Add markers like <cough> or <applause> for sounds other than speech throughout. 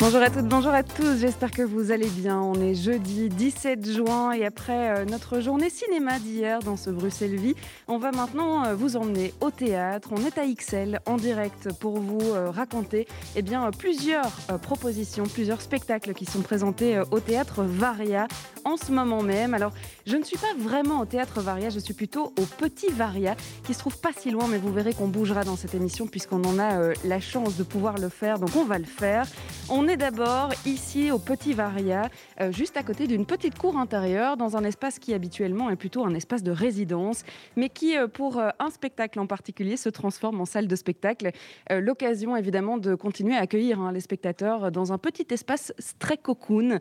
Bonjour à toutes, bonjour à tous, j'espère que vous allez bien. On est jeudi 17 juin et après euh, notre journée cinéma d'hier dans ce Bruxelles Vie, on va maintenant euh, vous emmener au théâtre. On est à XL en direct pour vous euh, raconter eh bien, plusieurs propositions, plusieurs spectacles qui sont présentés au théâtre Varia en ce moment même. Alors, je ne suis pas vraiment au théâtre Varia, je suis plutôt au Petit Varia qui se trouve pas si loin, mais vous verrez qu'on bougera dans cette émission puisqu'on en a la chance de pouvoir le faire, donc on va le faire. Est d'abord ici au Petit Varia, euh, juste à côté d'une petite cour intérieure, dans un espace qui habituellement est plutôt un espace de résidence, mais qui, euh, pour euh, un spectacle en particulier, se transforme en salle de spectacle. L'occasion évidemment de continuer à accueillir hein, les spectateurs dans un petit espace très cocoon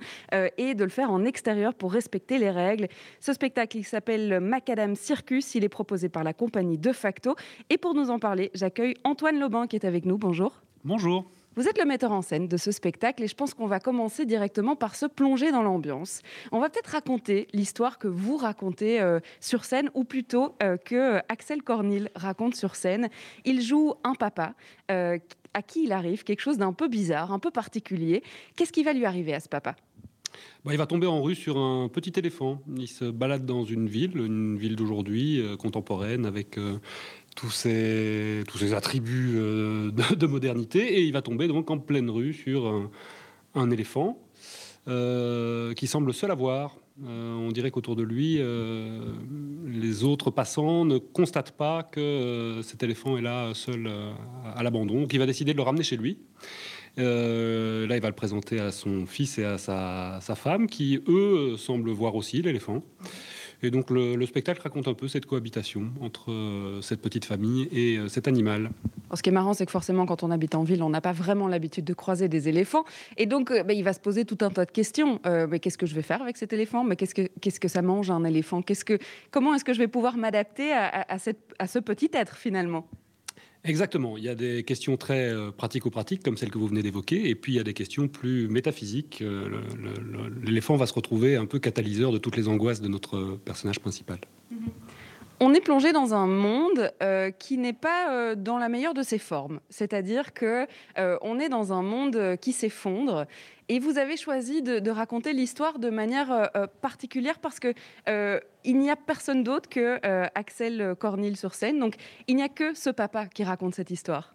et de le faire en extérieur pour respecter les règles. Ce spectacle, il s'appelle Macadam Circus, il est proposé par la compagnie De Facto. Et pour nous en parler, j'accueille Antoine Lobin qui est avec nous. Bonjour. Bonjour. Vous êtes le metteur en scène de ce spectacle et je pense qu'on va commencer directement par se plonger dans l'ambiance. On va peut-être raconter l'histoire que vous racontez euh, sur scène ou plutôt euh, que Axel Cornil raconte sur scène. Il joue un papa euh, à qui il arrive quelque chose d'un peu bizarre, un peu particulier. Qu'est-ce qui va lui arriver à ce papa? Bah, il va tomber en rue sur un petit éléphant. Il se balade dans une ville, une ville d'aujourd'hui, contemporaine, avec tous ces attributs euh, de, modernité, et il va tomber donc en pleine rue sur un, éléphant euh, qui semble seul à voir. Euh, on dirait qu'autour de lui, les autres passants ne constatent pas que cet éléphant est là seul à l'abandon, donc il va décider de le ramener chez lui. là, il va le présenter à son fils et à sa femme, qui, eux, semblent voir aussi l'éléphant. Et donc le, spectacle raconte un peu cette cohabitation entre euh, cette petite famille et euh, cet animal. ce qui est marrant, c'est que forcément, quand on habite en ville, on n'a pas vraiment l'habitude de croiser des éléphants. Et donc, euh, bah, il va se poser tout un tas de questions. mais qu'est-ce que je vais faire avec cet éléphant? Mais qu'est-ce que, qu'est-ce que ça mange un éléphant? Qu'est-ce que, Comment est-ce que je vais pouvoir m'adapter à, à ce petit être finalement? Exactement. Il y a des questions très euh, pratico-pratiques, comme celle que vous venez d'évoquer, et puis il y a des questions plus métaphysiques. Euh, l'éléphant va se retrouver un peu catalyseur de toutes les angoisses de notre personnage principal. Mm-hmm. On est plongé dans un monde euh, qui n'est pas dans la meilleure de ses formes, c'est-à-dire que on est dans un monde qui s'effondre et vous avez choisi de, raconter l'histoire de manière euh, euh, particulière parce que euh, il n'y a personne d'autre que Axel Cornil sur scène. Donc il n'y a que ce papa qui raconte cette histoire.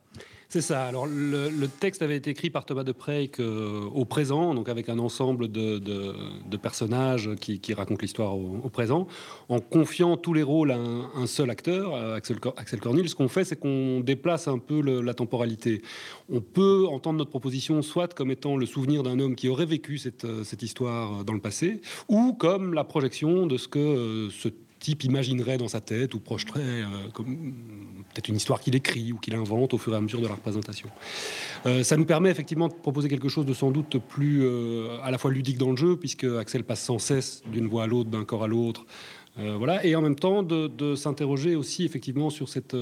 C'est ça. Alors, le, texte avait été écrit par Thomas de Preyck au présent, donc avec un ensemble de, personnages qui, racontent l'histoire au, présent, en confiant tous les rôles à un, seul acteur, Axel, Axel Cornil. Ce qu'on fait, c'est qu'on déplace un peu la temporalité. On peut entendre notre proposition soit comme étant le souvenir d'un homme qui aurait vécu cette, cette histoire dans le passé, ou comme la projection de ce que euh, type imaginerait dans sa tête ou projeterait euh, peut-être une histoire qu'il écrit ou qu'il invente au fur et à mesure de la représentation. Euh, ça nous permet effectivement de proposer quelque chose de sans doute plus euh, à la fois ludique dans le jeu, puisque Axel passe sans cesse d'une voix à l'autre, d'un corps à l'autre. voilà, et en même temps de s'interroger aussi effectivement sur cette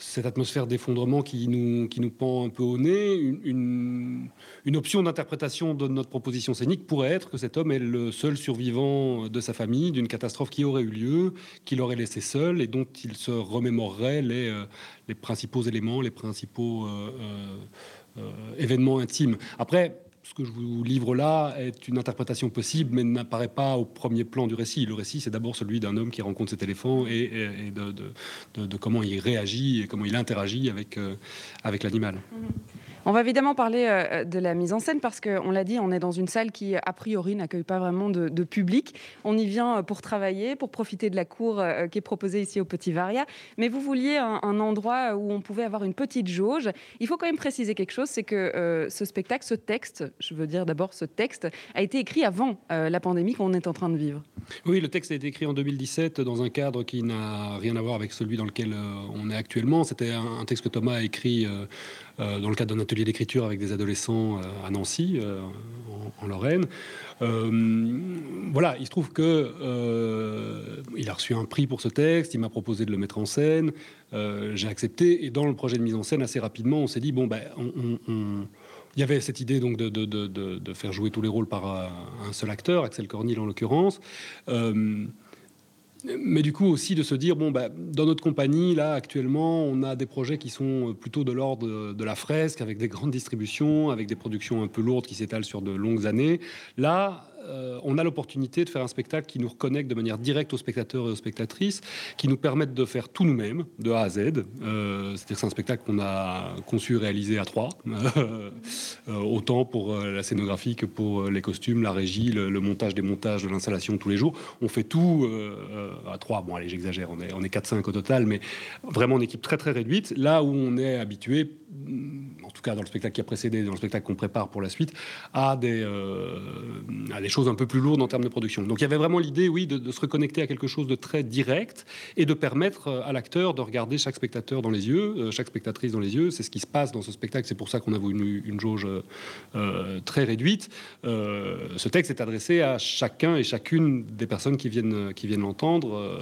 cette atmosphère d'effondrement qui nous, qui nous pend un peu au nez. Une, option d'interprétation de notre proposition scénique pourrait être que cet homme est le seul survivant de sa famille, d'une catastrophe qui aurait eu lieu, qu'il aurait laissé seul et dont il se remémorerait les, euh, les principaux éléments, les principaux euh, euh, événements intimes. Après, ce que je vous livre là est une interprétation possible, mais n'apparaît pas au premier plan du récit. Le récit, c'est d'abord celui d'un homme qui rencontre cet éléphant et, de, comment il réagit et comment il interagit avec, euh, avec l'animal. Mmh. On va évidemment parler euh, de la mise en scène parce qu'on l'a dit, on est dans une salle qui a priori n'accueille pas vraiment de, public. On y vient euh, pour travailler, pour profiter de la cour euh, qui est proposée ici au Petit Varia. Mais vous vouliez un, endroit où on pouvait avoir une petite jauge. Il faut quand même préciser quelque chose, c'est que ce spectacle, ce texte, je veux dire d'abord ce texte, a été écrit avant la pandémie qu'on est en train de vivre. Oui, le texte a été écrit en 2017 dans un cadre qui n'a rien à voir avec celui dans lequel on est actuellement. C'était un, texte que Thomas a écrit dans le cadre d'un atelier d'écriture avec des adolescents à Nancy, en, Lorraine. voilà, il se trouve que il a reçu un prix pour ce texte, il m'a proposé de le mettre en scène, j'ai accepté, et dans le projet de mise en scène, assez rapidement, on s'est dit, bon, ben, on il y avait cette idée donc de, faire jouer tous les rôles par un seul acteur, Axel Cornil en l'occurrence. Euh, mais du coup aussi de se dire bon bah, dans notre compagnie là actuellement on a des projets qui sont plutôt de l'ordre de la fresque avec des grandes distributions avec des productions un peu lourdes qui s'étalent sur de longues années. Là euh, on a l'opportunité de faire un spectacle qui nous reconnecte de manière directe aux spectateurs et aux spectatrices, qui nous permettent de faire tout nous-mêmes, de A à Z. Euh, c'est-à-dire c'est un spectacle qu'on a conçu et réalisé à trois, <laughs> euh, autant pour la scénographie que pour les costumes, la régie, le, montage des montages, de l'installation tous les jours. On fait tout à trois. Bon, allez, j'exagère, on est, on est 4-5 au total, mais vraiment une équipe très très réduite. Là où on est habitué, en tout cas dans le spectacle qui a précédé, dans le spectacle qu'on prépare pour la suite, à des, à des choses un peu plus lourdes en termes de production. Donc il y avait vraiment l'idée, oui, de, se reconnecter à quelque chose de très direct et de permettre euh, à l'acteur de regarder chaque spectateur dans les yeux, euh, chaque spectatrice dans les yeux. C'est ce qui se passe dans ce spectacle. C'est pour ça qu'on a voulu une, jauge euh, très réduite. ce texte est adressé à chacun et chacune des personnes qui viennent, qui viennent l'entendre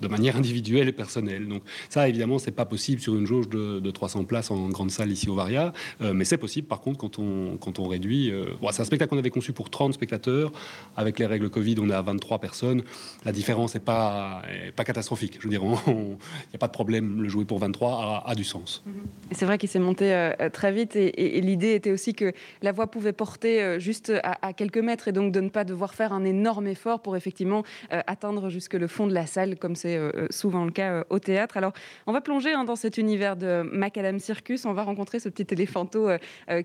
de manière individuelle et personnelle. Donc ça, évidemment, c'est pas possible sur une jauge de, 300 places en grande salle ici au Varia, euh, mais c'est possible par contre quand on, quand on réduit. Euh, c'est un spectacle qu'on avait conçu pour 30 spectateurs. Avec les règles Covid, on est à 23 personnes. La différence n'est pas, catastrophique. Je veux dire, il n'y a pas de problème. Le jouer pour 23 a, du sens. C'est vrai qu'il s'est monté euh, très vite et, l'idée était aussi que la voix pouvait porter juste à, à, quelques mètres et donc de ne pas devoir faire un énorme effort pour effectivement atteindre jusque le fond de la salle comme c'est euh, euh, souvent le cas euh, au théâtre. Alors, on va plonger hein, dans cet univers de Macadam Circus. On va rencontrer ce petit éléphanto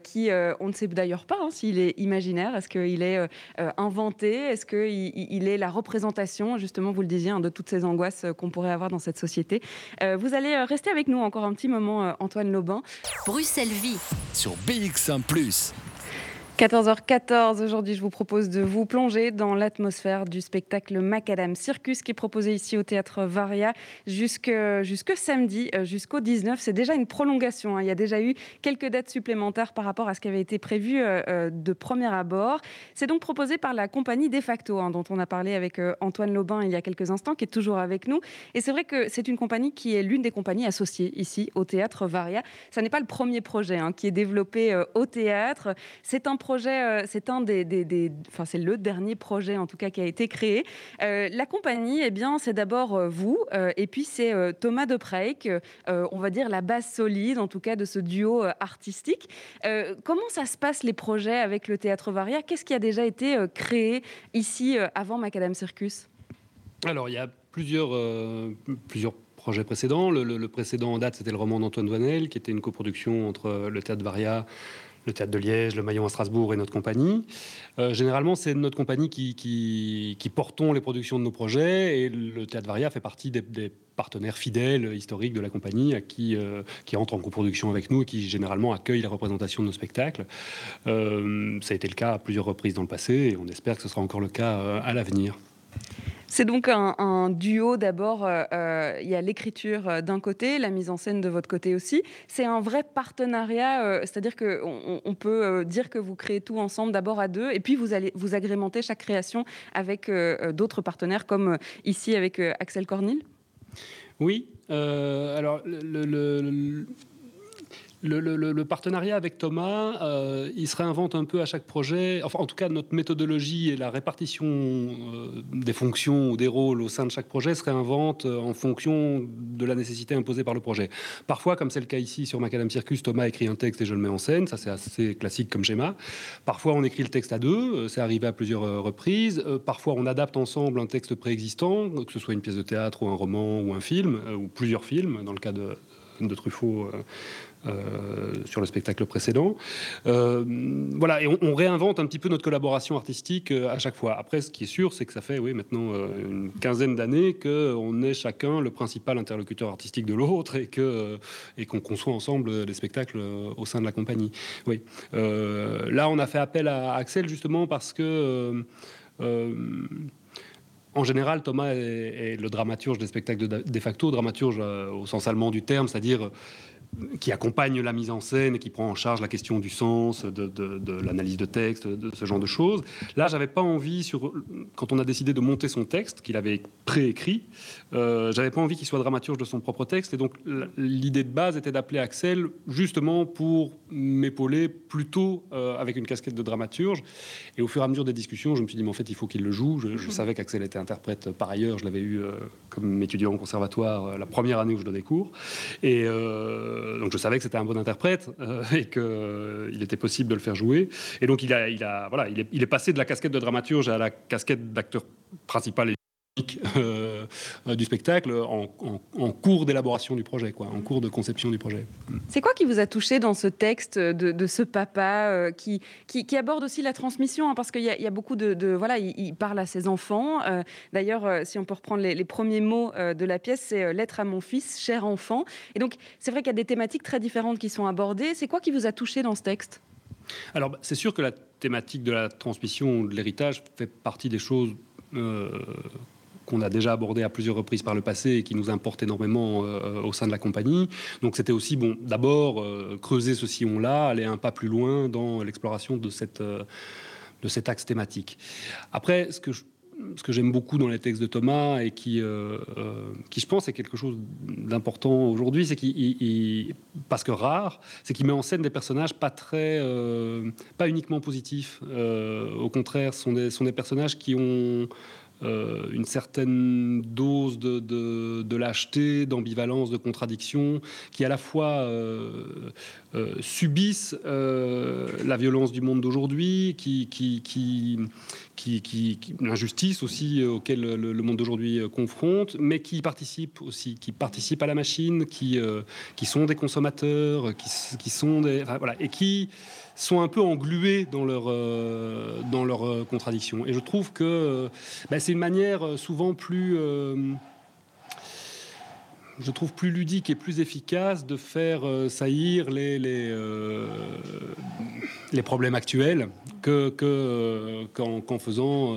qui, on ne sait d'ailleurs pas hein, s'il est imaginaire. Est-ce qu'il est inventé? Est-ce qu'il est la représentation, justement, vous le disiez, hein, de toutes ces angoisses qu'on pourrait avoir dans cette société? Vous allez rester avec nous encore un petit moment, Antoine Lobin. Bruxelles Vie. Sur BX1 +. 14h14, aujourd'hui je vous propose de vous plonger dans l'atmosphère du spectacle Macadam Circus qui est proposé ici au théâtre Varia jusque, samedi, euh, jusqu'au 19. C'est déjà une prolongation, hein. il y a déjà eu quelques dates supplémentaires par rapport à ce qui avait été prévu euh, euh, de premier abord. C'est donc proposé par la compagnie De facto, hein, dont on a parlé avec Antoine Lobin il y a quelques instants, qui est toujours avec nous. Et c'est vrai que c'est une compagnie qui est l'une des compagnies associées ici au théâtre Varia. Ce n'est pas le premier projet hein, qui est développé au théâtre. C'est un projet, euh, c'est un des, enfin c'est le dernier projet en tout cas qui a été créé. Euh, la compagnie, eh bien, c'est d'abord euh, vous, et puis c'est Thomas de Preik, on va dire la base solide en tout cas de ce duo artistique. comment ça se passe les projets avec le Théâtre Varia? Qu'est-ce qui a déjà été créé ici avant Macadam Circus? Alors il y a plusieurs, plusieurs projets précédents. Le, le, précédent en date, c'était le roman d'Antoine Vanel, qui était une coproduction entre le Théâtre Varia le Théâtre de Liège, le Maillon à Strasbourg et notre compagnie. Euh, généralement, c'est notre compagnie qui, portons les productions de nos projets et le Théâtre Varia fait partie des, partenaires fidèles, historiques de la compagnie, à qui, euh, qui entrent en coproduction avec nous et qui généralement accueillent la représentation de nos spectacles. Euh, ça a été le cas à plusieurs reprises dans le passé et on espère que ce sera encore le cas à l'avenir. C'est donc un, duo d'abord, euh, euh, il y a l'écriture euh, d'un côté, la mise en scène de votre côté aussi. C'est un vrai partenariat, c'est-à-dire qu'on on peut dire que vous créez tout ensemble d'abord à deux, et puis vous allez vous agrémenter chaque création avec d'autres partenaires comme ici avec Axel Cornil? Oui, alors le le, partenariat avec Thomas, euh, il se réinvente un peu à chaque projet. Enfin, en tout cas, notre méthodologie et la répartition euh, des fonctions ou des rôles au sein de chaque projet se réinvente euh, en fonction de la nécessité imposée par le projet. Parfois, comme c'est le cas ici sur Macadam Circus, Thomas écrit un texte et je le mets en scène. Ça, c'est assez classique comme schéma. Parfois, on écrit le texte à deux. C'est arrivé à plusieurs reprises. Parfois, on adapte ensemble un texte préexistant, que ce soit une pièce de théâtre ou un roman ou un film, ou plusieurs films, dans le cas de Truffaut euh, sur le spectacle précédent. Euh, voilà, et on, réinvente un petit peu notre collaboration artistique euh, à chaque fois. Après, ce qui est sûr, c'est que ça fait oui, maintenant une quinzaine d'années qu'on est chacun le principal interlocuteur artistique de l'autre et que et qu'on conçoit ensemble des spectacles au sein de la compagnie. Oui. là, on a fait appel à Axel justement parce que en général, Thomas est, est, le dramaturge des spectacles de, de facto, dramaturge au sens allemand du terme, c'est-à-dire qui accompagne la mise en scène et qui prend en charge la question du sens, de, l'analyse de texte, de ce genre de choses. Là, j'avais pas envie, sur, quand on a décidé de monter son texte, qu'il avait préécrit, euh, j'avais pas envie qu'il soit dramaturge de son propre texte. Et donc, l'idée de base était d'appeler Axel justement pour m'épauler plutôt euh, avec une casquette de dramaturge. Et au fur et à mesure des discussions, je me suis dit, mais en fait, il faut qu'il le joue. Je, je <laughs> savais qu'Axel était interprète par ailleurs. Je l'avais eu euh, comme étudiant au conservatoire la première année où je donnais cours. Et donc, je savais que c'était un bon interprète <laughs> et qu'il était possible de le faire jouer. Et donc, il, a, il, a, voilà, il, est, il est passé de la casquette de dramaturge à la casquette d'acteur principal euh, euh, du spectacle en, en- en cours d'élaboration du projet, quoi, en cours de conception du projet. C'est quoi qui vous a touché dans ce texte de, de ce papa euh, qui, qui, qui aborde aussi la transmission hein, Parce qu'il y, y a beaucoup de, de- voilà, il, il parle à ses enfants. euh, D'ailleurs, euh, si on peut reprendre les, les premiers mots euh, de la pièce, c'est euh, lettre à mon fils, cher enfant. Et donc, c'est vrai qu'il y a des thématiques très différentes qui sont abordées. C'est quoi qui vous a touché dans ce texte? Alors, bah, c'est sûr que la thématique de la transmission de l'héritage fait partie des choses euh, qu'on a déjà abordées à plusieurs reprises par le passé et qui nous importent énormément euh, au sein de la compagnie. Donc, c'était aussi, bon, d'abord, euh, creuser ce sillon-là, aller un pas plus loin dans l'exploration de, euh, de cet axe thématique. Après, ce que ce que j'aime beaucoup dans les textes de Thomas et qui, euh, euh, qui je pense est quelque chose d'important aujourd'hui, c'est qu'il, il- il- parce que rare, c'est qu'il met en scène des personnages pas très, euh, pas uniquement positifs. Euh, au contraire, ce sont des, sont des personnages qui ont euh, une certaine dose de, de- de lâcheté, d'ambivalence, de contradiction, qui à la fois euh, euh, subissent la violence du monde d'aujourd'hui, qui, qui, qui, qui, qui- l'injustice aussi auquel le, monde d'aujourd'hui confronte, mais qui participent aussi, qui participent à la machine, qui, qui sont des consommateurs, qui, qui sont des, voilà, et qui sont un peu englués dans leur euh, euh, contradictions. Et je trouve que euh, bah, c'est une manière euh, souvent plus je trouve plus ludique et plus efficace de faire saillir les, les, les problèmes actuels que, que, qu'en, faisant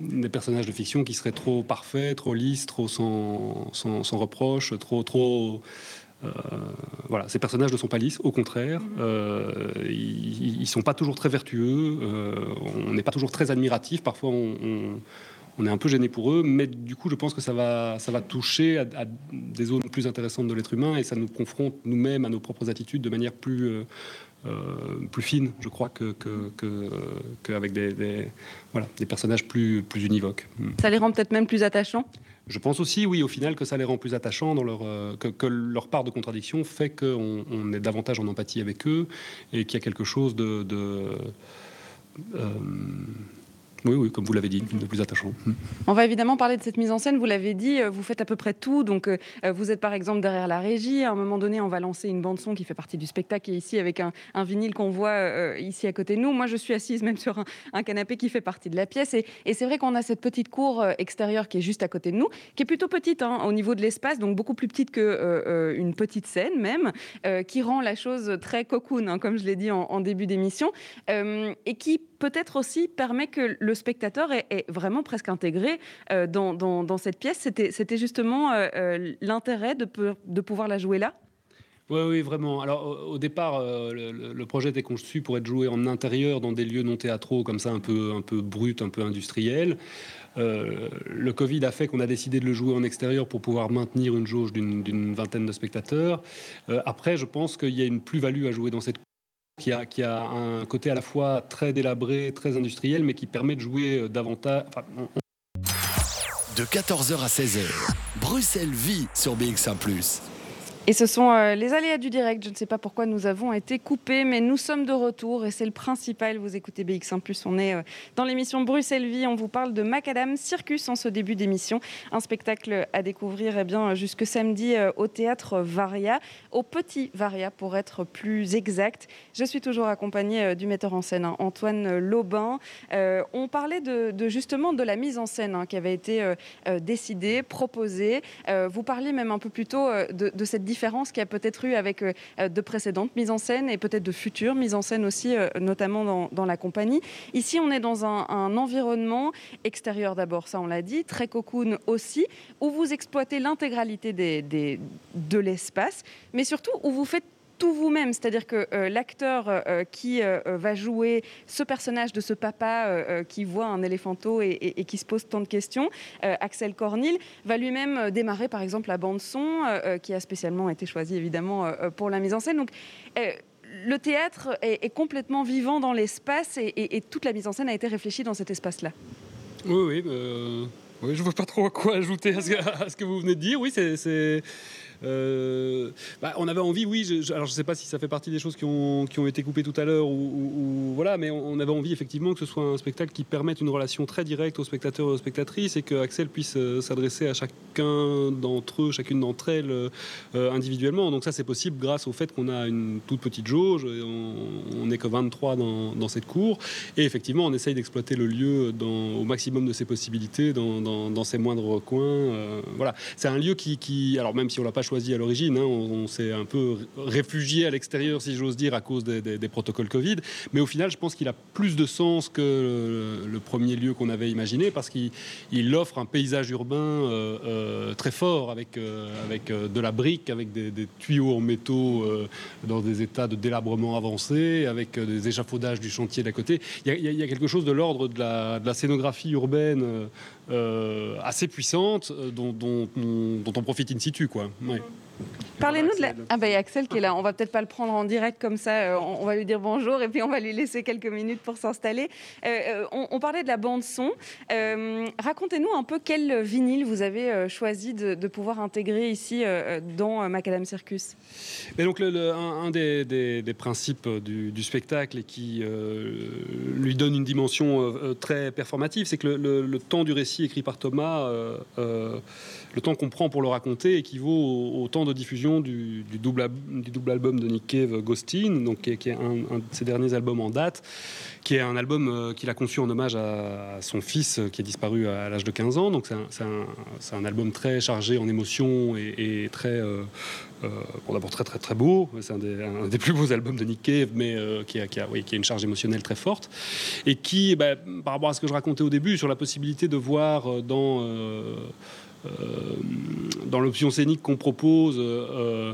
des personnages de fiction qui seraient trop parfaits, trop lisses, trop sans, sans, sans reproche, trop, trop euh, voilà, ces personnages ne sont pas lisses, au contraire, euh, ils, ils sont pas toujours très vertueux, euh, on n'est pas toujours très admiratif, parfois on, on- on est un peu gêné pour eux, mais du coup je pense que ça va, ça va toucher à, à des zones plus intéressantes de l'être humain et ça nous confronte nous-mêmes à nos propres attitudes de manière plus, plus fine, je crois, que, que, que- qu'avec des, des- voilà, des personnages plus, plus univoques. Mm. Ça les rend peut-être même plus attachants? Je pense aussi, oui, au final, que ça les rend plus attachants, dans leur, euh, que, que leur part de contradiction fait qu'on on est davantage en empathie avec eux et qu'il y a quelque chose de. de, euh, oui, comme vous l'avez dit, de plus attachant. On va évidemment parler de cette mise en scène. Vous l'avez dit, euh, vous faites à peu près tout. Donc, euh, euh, vous êtes par exemple derrière la régie. À un moment donné, on va lancer une bande son qui fait partie du spectacle. Et ici, avec un, vinyle qu'on voit ici à côté de nous. Moi, je suis assise même sur un, canapé qui fait partie de la pièce. Et, c'est vrai qu'on a cette petite cour extérieure qui est juste à côté de nous, qui est plutôt petite hein, au niveau de l'espace, donc beaucoup plus petite que euh, euh, une petite scène même, qui rend la chose très cocoon, hein, comme je l'ai dit en, début d'émission, et qui peut-être aussi permet que le spectateur est, vraiment presque intégré euh, dans, cette pièce. C'était justement euh, euh, l'intérêt de, pouvoir la jouer là? Oui, oui, vraiment. Alors, au, départ, le, projet était conçu pour être joué en intérieur, dans des lieux non théâtraux, comme ça, un peu, brut, un peu industriel. Le Covid a fait qu'on a décidé de le jouer en extérieur pour pouvoir maintenir une jauge d'une vingtaine de spectateurs. Après, je pense qu'il y a une plus-value à jouer dans cette qui a, qui a un côté à la fois très délabré, très industriel, mais qui permet de jouer euh, davantage. De 14h à 16h, Bruxelles vit sur BX1 ⁇ Et ce sont euh, les aléas du direct. Je ne sais pas pourquoi nous avons été coupés, mais nous sommes de retour et c'est le principal. Vous écoutez BX1 ⁇ on est euh, dans l'émission Bruxelles Vie. On vous parle de Macadam Circus en ce début d'émission. Un spectacle à découvrir eh bien, jusque samedi euh, au théâtre Varia, au Petit Varia pour être plus exact. Je suis toujours accompagnée du metteur en scène, hein, Antoine. Euh, on parlait de, justement de la mise en scène hein, qui avait été décidée, proposée. Vous parliez même un peu plus tôt de, de cette différence différence qu'il y a peut-être eu avec euh, de précédentes mises en scène et peut-être de futures mises en scène aussi, euh, notamment dans, la compagnie. Ici, on est dans un, environnement extérieur d'abord, ça on l'a dit, très cocoon aussi, où vous exploitez l'intégralité de l'espace, mais surtout où vous faites tout vous-même, c'est-à-dire que euh, l'acteur euh, qui euh, euh, va jouer ce personnage de ce papa qui voit un éléphanto et, et- qui se pose tant de questions, Axel Cornil, va lui-même démarrer par exemple la bande son euh, qui a spécialement été choisie évidemment pour la mise en scène. Donc le théâtre est, complètement vivant dans l'espace et, toute la mise en scène a été réfléchie dans cet espace-là. Oui, oui. oui, je vois pas trop quoi ajouter à ce, que- à ce que vous venez de dire. Oui, c'est. Euh, bah, on avait envie, oui. je- je- alors, je sais pas si ça fait partie des choses qui ont, été coupées tout à l'heure ou, voilà, mais on, on avait envie effectivement que ce soit un spectacle qui permette une relation très directe aux spectateurs et aux spectatrices et que Axel puisse euh, s'adresser à chacun d'entre eux, chacune d'entre elles euh, individuellement. Donc ça, c'est possible grâce au fait qu'on a une toute petite jauge. On n'est que 23 dans, dans cette cour. Et effectivement, on essaye d'exploiter le lieu dans- au maximum de ses possibilités, dans, ses moindres recoins. euh, voilà, c'est un lieu qui, alors même si on l'a pas choisi à l'origine, hein, on, s'est un peu réfugié à l'extérieur, si j'ose dire, à cause des, protocoles Covid. Mais au final, je pense qu'il a plus de sens que le, premier lieu qu'on avait imaginé, parce qu'il il offre un paysage urbain euh, très fort, avec, euh, avec euh, de la brique, avec des, tuyaux en métaux euh, dans des états de délabrement avancé, avec euh, des échafaudages du chantier d'à côté. Il y a, quelque chose de l'ordre de la, de la scénographie urbaine euh, euh, assez puissante euh, dont, dont on, profite in situ. Quoi. Parlez-nous de la... Ah ben Axel qui est là, on va peut-être pas le prendre en direct comme ça, euh, on va lui dire bonjour et puis on va lui laisser quelques minutes pour s'installer. Euh, euh, on, on parlait de la bande son. Euh, Racontez-nous un peu quel vinyle vous avez euh, choisi de, de pouvoir intégrer ici euh, dans Macadam Circus. Mais donc le- le- un, un des, des- des principes du, du spectacle et qui lui donne une dimension très performative, c'est que le, le- temps du récit écrit par Thomas, le temps qu'on prend pour le raconter équivaut au, au temps de diffusion du, double, album de Nick Cave, Ghostin, donc qui est, un, de ses derniers albums en date, qui est un album euh, qu'il a conçu en hommage à, son fils euh, qui est disparu à, l'âge de 15 ans. Donc c'est un, album très chargé en émotions et, très euh, euh, d'abord très très très beau, c'est un des, plus beaux albums de Nick Cave, mais qui, a, oui, qui a une charge émotionnelle très forte, et qui, bah, par rapport à ce que je racontais au début, sur la possibilité de voir dans, dans l'option scénique qu'on propose, euh,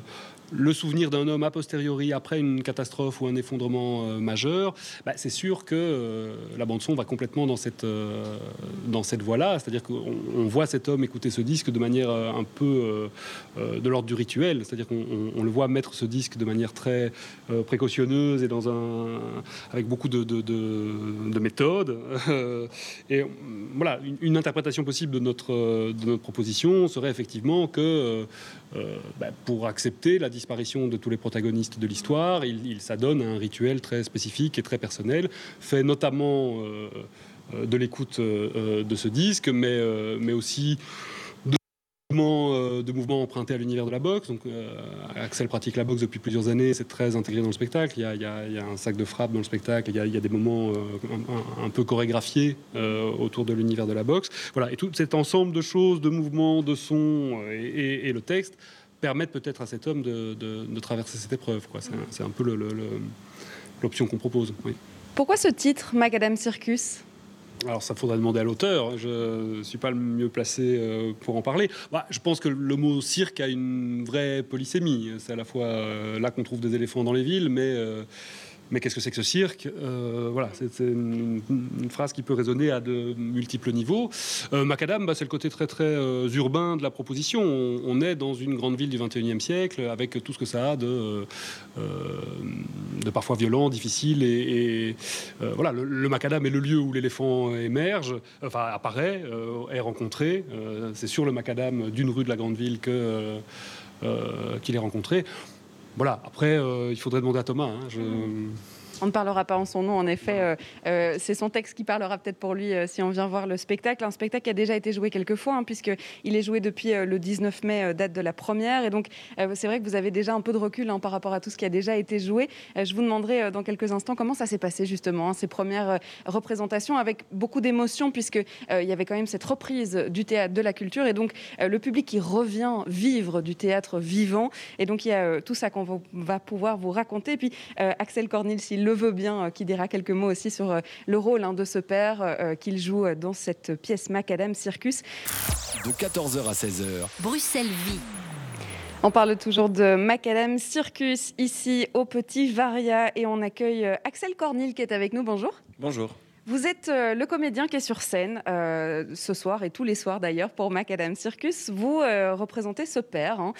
le souvenir d'un homme a posteriori après une catastrophe ou un effondrement euh, majeur, bah, c'est sûr que euh, la bande son va complètement dans cette, euh, cette voie-là. C'est-à-dire qu'on on voit cet homme écouter ce disque de manière un peu de l'ordre du rituel. C'est-à-dire qu'on on- on le voit mettre ce disque de manière très précautionneuse et dans un, avec beaucoup de, de, de- de méthodes. <laughs> Et voilà, une, interprétation possible de notre, de notre proposition serait effectivement que bah, pour accepter la disparition de tous les protagonistes de l'histoire, il, s'adonne à un rituel très spécifique et très personnel, fait notamment euh, euh, de l'écoute euh, de ce disque, mais, mais aussi de mouvements, empruntés à l'univers de la boxe. Donc, Axel pratique la boxe depuis plusieurs années, c'est très intégré dans le spectacle. Il y a, un sac de frappe dans le spectacle, il y a, des moments un, peu chorégraphiés autour de l'univers de la boxe. Voilà, et tout cet ensemble de choses, de mouvements, de sons et le texte permettent peut-être à cet homme de, de- de traverser cette épreuve. quoi. C'est un, c'est un peu l'option qu'on propose. oui. Pourquoi ce titre, Macadam Circus? Alors ça faudrait demander à l'auteur, je ne suis pas le mieux placé euh, pour en parler. Bah, je pense que le mot cirque a une vraie polysémie. C'est à la fois euh, là qu'on trouve des éléphants dans les villes, mais, euh, mais qu'est-ce que c'est que ce cirque? Euh, Voilà, c'est une, phrase qui peut résonner à de multiples niveaux. Euh, Macadam, bah, c'est le côté très très euh, urbain de la proposition. On, est dans une grande ville du 21e siècle avec tout ce que ça a de, parfois violent, difficile et, voilà, le, macadam est le lieu où l'éléphant émerge, enfin apparaît, est rencontré. C'est sur le macadam d'une rue de la grande ville qu'il est rencontré. Voilà, après, euh, il faudrait demander à Thomas. hein, On ne parlera pas en son nom, en effet. Euh, euh, c'est son texte qui parlera peut-être pour lui euh, si on vient voir le spectacle. Un spectacle qui a déjà été joué quelques fois, hein, puisqu'il est joué depuis le 19 mai, date de la première. Et donc, c'est vrai que vous avez déjà un peu de recul hein, par rapport à tout ce qui a déjà été joué. je vous demanderai dans quelques instants comment ça s'est passé, justement, hein, ces premières représentations, avec beaucoup d'émotion, puisqu'il y avait quand même cette reprise du théâtre, de la culture, et donc le public qui revient vivre du théâtre vivant. Et donc, il y a tout ça qu'on va pouvoir vous raconter. Et puis, Axel Cornil, s'il le veut bien, euh, qui dira quelques mots aussi sur euh, le rôle hein, de ce père euh, qu'il joue dans cette pièce Macadam Circus. De 14h à 16h. Bruxelles vit. On parle toujours de Macadam Circus ici au Petit Varia et on accueille Axel Cornil qui est avec nous. Bonjour. Bonjour. Vous êtes euh, le comédien qui est sur scène euh, ce soir et tous les soirs d'ailleurs pour Macadam Circus. Vous euh, représentez ce père hein,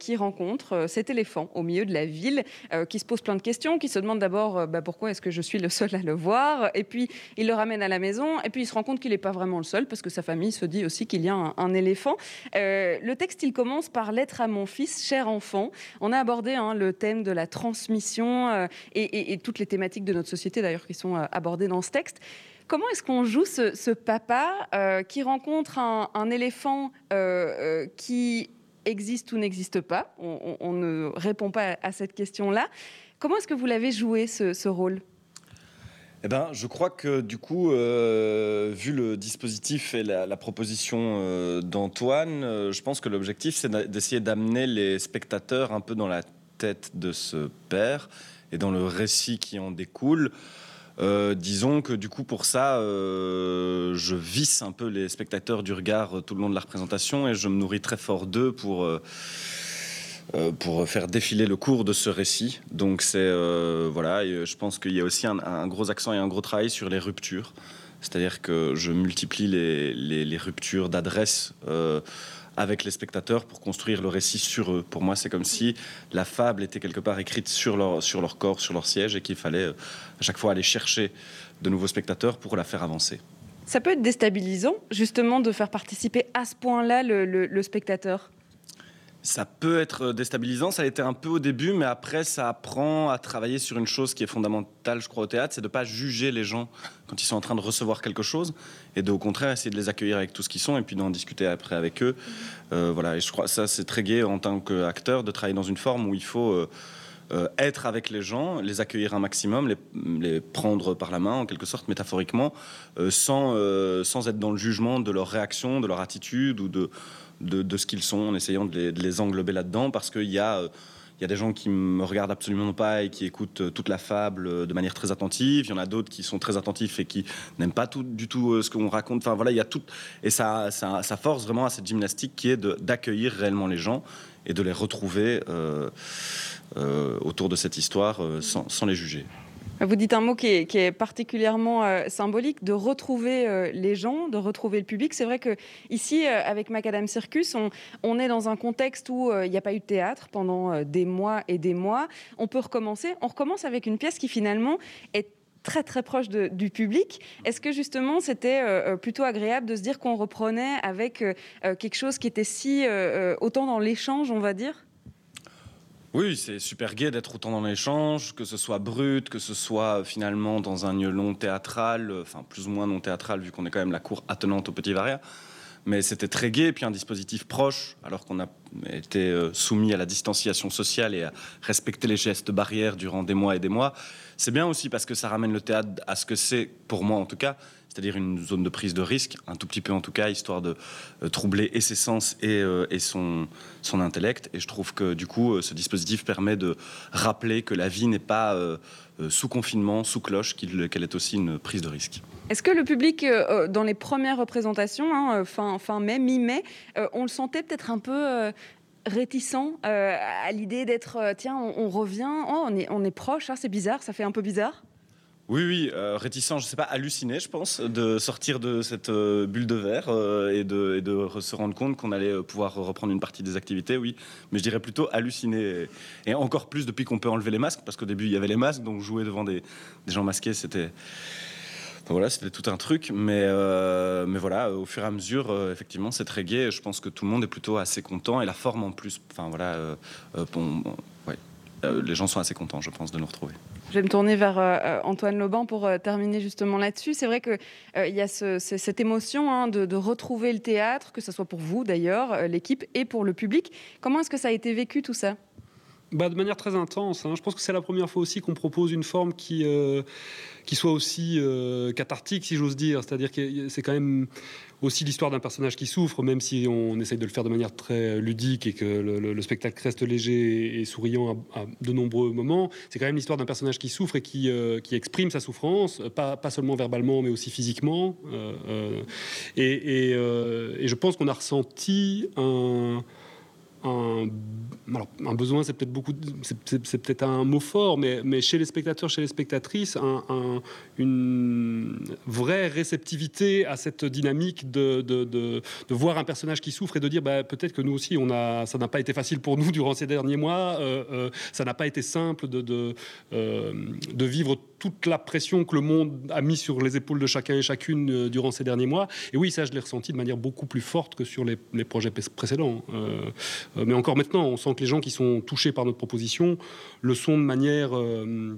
qui rencontre cet éléphant au milieu de la ville, qui se pose plein de questions, qui se demande d'abord bah, pourquoi est-ce que je suis le seul à le voir, et puis il le ramène à la maison, et puis il se rend compte qu'il n'est pas vraiment le seul parce que sa famille se dit aussi qu'il y a un, éléphant. le texte il commence par lettre à mon fils, cher enfant. On a abordé hein, le thème de la transmission et, et, toutes les thématiques de notre société d'ailleurs qui sont abordées dans ce texte. Comment est-ce qu'on joue ce, papa euh, qui rencontre un, éléphant euh, euh, qui existe ou n'existe pas? On, ne répond pas à cette question-là. Comment est-ce que vous l'avez joué ce, rôle? Eh ben, je crois que du coup, vu le dispositif et la, proposition d'Antoine, je pense que l'objectif, c'est d'essayer d'amener les spectateurs un peu dans la tête de ce père et dans le récit qui en découle. Euh, disons que du coup pour ça, euh, je visse un peu les spectateurs du regard euh, tout le long de la représentation et je me nourris très fort d'eux pour pour faire défiler le cours de ce récit. Donc c'est voilà, je pense qu'il y a aussi un, gros accent et un gros travail sur les ruptures. C'est-à-dire que je multiplie les, les ruptures d'adresse avec les spectateurs pour construire le récit sur eux. Pour moi, c'est comme si la fable était quelque part écrite sur leur, sur leur corps, sur leur siège, et qu'il fallait euh, à chaque fois aller chercher de nouveaux spectateurs pour la faire avancer. Ça peut être déstabilisant, justement, de faire participer à ce point-là le spectateur ça peut être déstabilisant, ça a été un peu au début, mais après ça apprend à travailler sur une chose qui est fondamentale, je crois, au théâtre, c'est de ne pas juger les gens quand ils sont en train de recevoir quelque chose, et de au contraire essayer de les accueillir avec tout ce qu'ils sont, et puis d'en discuter après avec eux. Euh, voilà, et je crois que ça c'est très gai en tant qu'acteur de travailler dans une forme où il faut euh, euh, être avec les gens, les accueillir un maximum, les, les, prendre par la main en quelque sorte métaphoriquement, sans, sans être dans le jugement de leur réaction, de leur attitude ou de de, ce qu'ils sont, en essayant de les, englober là-dedans, parce qu'il y a... Euh, il y a des gens qui me regardent absolument pas et qui écoutent euh, toute la fable euh, de manière très attentive. Il y en a d'autres qui sont très attentifs et qui n'aiment pas tout, du tout ce qu'on raconte. Enfin voilà, il y a tout. Et ça, ça, force vraiment à cette gymnastique qui est d'accueillir réellement les gens et de les retrouver autour de cette histoire sans les juger. Vous dites un mot qui est, particulièrement euh, symbolique, de retrouver euh, les gens, de retrouver le public. C'est vrai que ici, euh, avec Macadam Circus, on, est dans un contexte où il n'y a pas eu de théâtre pendant des mois et des mois. On peut recommencer. On recommence avec une pièce qui finalement est très très proche du public. Est-ce que justement c'était plutôt agréable de se dire qu'on reprenait avec quelque chose qui était si autant dans l'échange, on va dire? Oui, c'est super gai d'être autant dans l'échange, que ce soit brut, que ce soit euh, finalement dans un lieu non théâtral, euh, enfin plus ou moins non théâtral vu qu'on est quand même la cour attenante au Petit Varia. Mais c'était très gai, puis un dispositif proche, alors qu'on a été euh, soumis à la distanciation sociale et à respecter les gestes barrières durant des mois et des mois. C'est bien aussi parce que ça ramène le théâtre à ce que c'est, pour moi en tout cas, c'est-à-dire une zone de prise de risque, un tout petit peu en tout cas, histoire de euh, troubler et ses sens et, euh, son, intellect. Et je trouve que du coup, euh, ce dispositif permet de rappeler que la vie n'est pas sous confinement, sous cloche, qu'elle est aussi une prise de risque. Est-ce que le public, dans les premières représentations, hein, fin, mai, mi-mai, on le sentait peut-être un peu réticent à l'idée d'être, tiens, on, revient, oh, on, est, on est proche, hein, c'est bizarre, ça fait un peu bizarre? Oui, oui, euh, réticent, je ne sais pas, halluciné, je pense, de sortir de cette euh, bulle de verre euh, et, de, se rendre compte qu'on allait pouvoir reprendre une partie des activités, oui. Mais je dirais plutôt halluciné. Et, encore plus depuis qu'on peut enlever les masques, parce qu'au début, il y avait les masques, donc jouer devant des, gens masqués, c'était... voilà, c'était tout un truc, mais, mais voilà, au fur et à mesure, effectivement, c'est très gai. Je pense que tout le monde est plutôt assez content et la forme en plus. Enfin voilà, les gens sont assez contents, je pense, de nous retrouver. Je vais me tourner vers euh, Antoine Lauban pour euh, terminer justement là-dessus. C'est vrai qu'il euh, y a ce- ce- cette émotion hein, de, de retrouver le théâtre, que ce soit pour vous d'ailleurs, euh, l'équipe, et pour le public. Comment est-ce que ça a été vécu tout ça? Bah, de manière très intense. hein. Je pense que c'est la première fois aussi qu'on propose une forme qui, euh, qui soit aussi euh, cathartique, si j'ose dire. C'est-à-dire que c'est quand même aussi l'histoire d'un personnage qui souffre, même si on essaye de le faire de manière très ludique et que le, le- le spectacle reste léger et souriant à, de nombreux moments. C'est quand même l'histoire d'un personnage qui souffre et qui, euh, qui exprime sa souffrance, pas, pas seulement verbalement, mais aussi physiquement. Euh, euh, euh, et je pense qu'on a ressenti un un, besoin, c'est peut-être beaucoup, c'est, peut-être un mot fort, mais, mais chez les spectateurs, chez les spectatrices, un- un- une vraie réceptivité à cette dynamique de, de, voir un personnage qui souffre et de dire bah, peut-être que nous aussi, on a, ça n'a pas été facile pour nous <laughs> durant ces derniers mois, euh, euh, ça n'a pas été simple de, euh, de vivre toute la pression que le monde a mis sur les épaules de chacun et chacune durant ces derniers mois. Et oui, ça, je l'ai ressenti de manière beaucoup plus forte que sur les, les projets précédents. Euh, mais encore maintenant, on sent que les gens qui sont touchés par notre proposition le sont de manière. euh,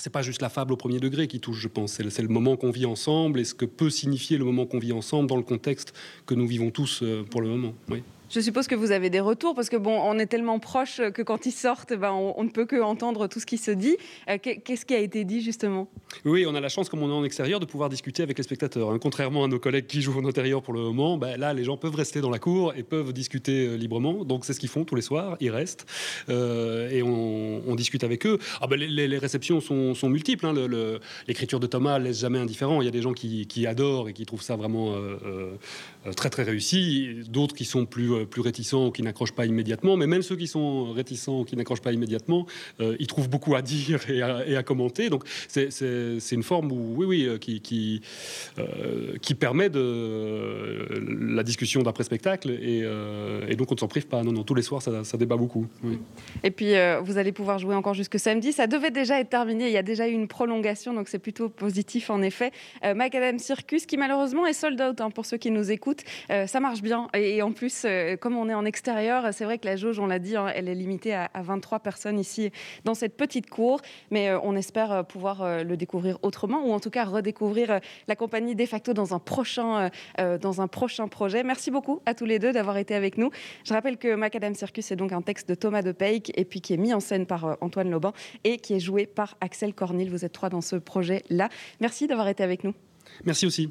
c'est pas juste la fable au premier degré qui touche, je pense. C'est le, le moment qu'on vit ensemble et ce que peut signifier le moment qu'on vit ensemble dans le contexte que nous vivons tous euh, pour le moment. Oui. Je suppose que vous avez des retours parce que bon, on est tellement proche que quand ils sortent, ben, on, ne peut que entendre tout ce qui se dit. Euh, qu'est- Qu'est-ce qui a été dit justement? Oui, on a la chance, comme on est en extérieur, de pouvoir discuter avec les spectateurs. hein. Contrairement à nos collègues qui jouent en intérieur pour le moment, ben là, les gens peuvent rester dans la cour et peuvent discuter euh, librement. Donc, c'est ce qu'ils font tous les soirs. Ils restent euh, et on, discute avec eux. Ah ben, les, réceptions sont, multiples. hein. L'écriture de Thomas laisse jamais indifférent. Il y a des gens qui, adorent et qui trouvent ça vraiment très très réussi. D'autres qui sont plus, euh, plus réticents ou qui n'accrochent pas immédiatement. Mais même ceux qui sont réticents ou qui n'accrochent pas immédiatement, euh, ils trouvent beaucoup à dire et à, commenter. Donc c'est- une forme où, oui, oui, euh, qui, qui, euh, qui permet de, euh, la discussion d'après-spectacle. Et, euh, et donc on ne s'en prive pas. Non, non, tous les soirs, ça, ça débat beaucoup. Et puis, euh, vous allez pouvoir jouer encore jusque samedi. Ça devait déjà être terminé. Il y a déjà eu une prolongation, donc c'est plutôt positif en effet. Euh, Macadam Circus, qui malheureusement est sold out hein, pour ceux qui nous écoutent. Euh, ça marche bien. Et, en plus, euh, comme on est en extérieur, c'est vrai que la jauge, on l'a dit, hein, elle est limitée à, à 23 personnes ici dans cette petite cour. Mais euh, on espère pouvoir le découvrir autrement, ou en tout cas redécouvrir la compagnie de facto dans un prochain, dans un prochain projet. Merci beaucoup à tous les deux d'avoir été avec nous. Je rappelle que Macadam Circus est donc un texte de Thomas de Peik et puis qui est mis en scène par Antoine Lauban et qui est joué par Axel Cornil. Vous êtes trois dans ce projet-là. Merci d'avoir été avec nous. Merci aussi.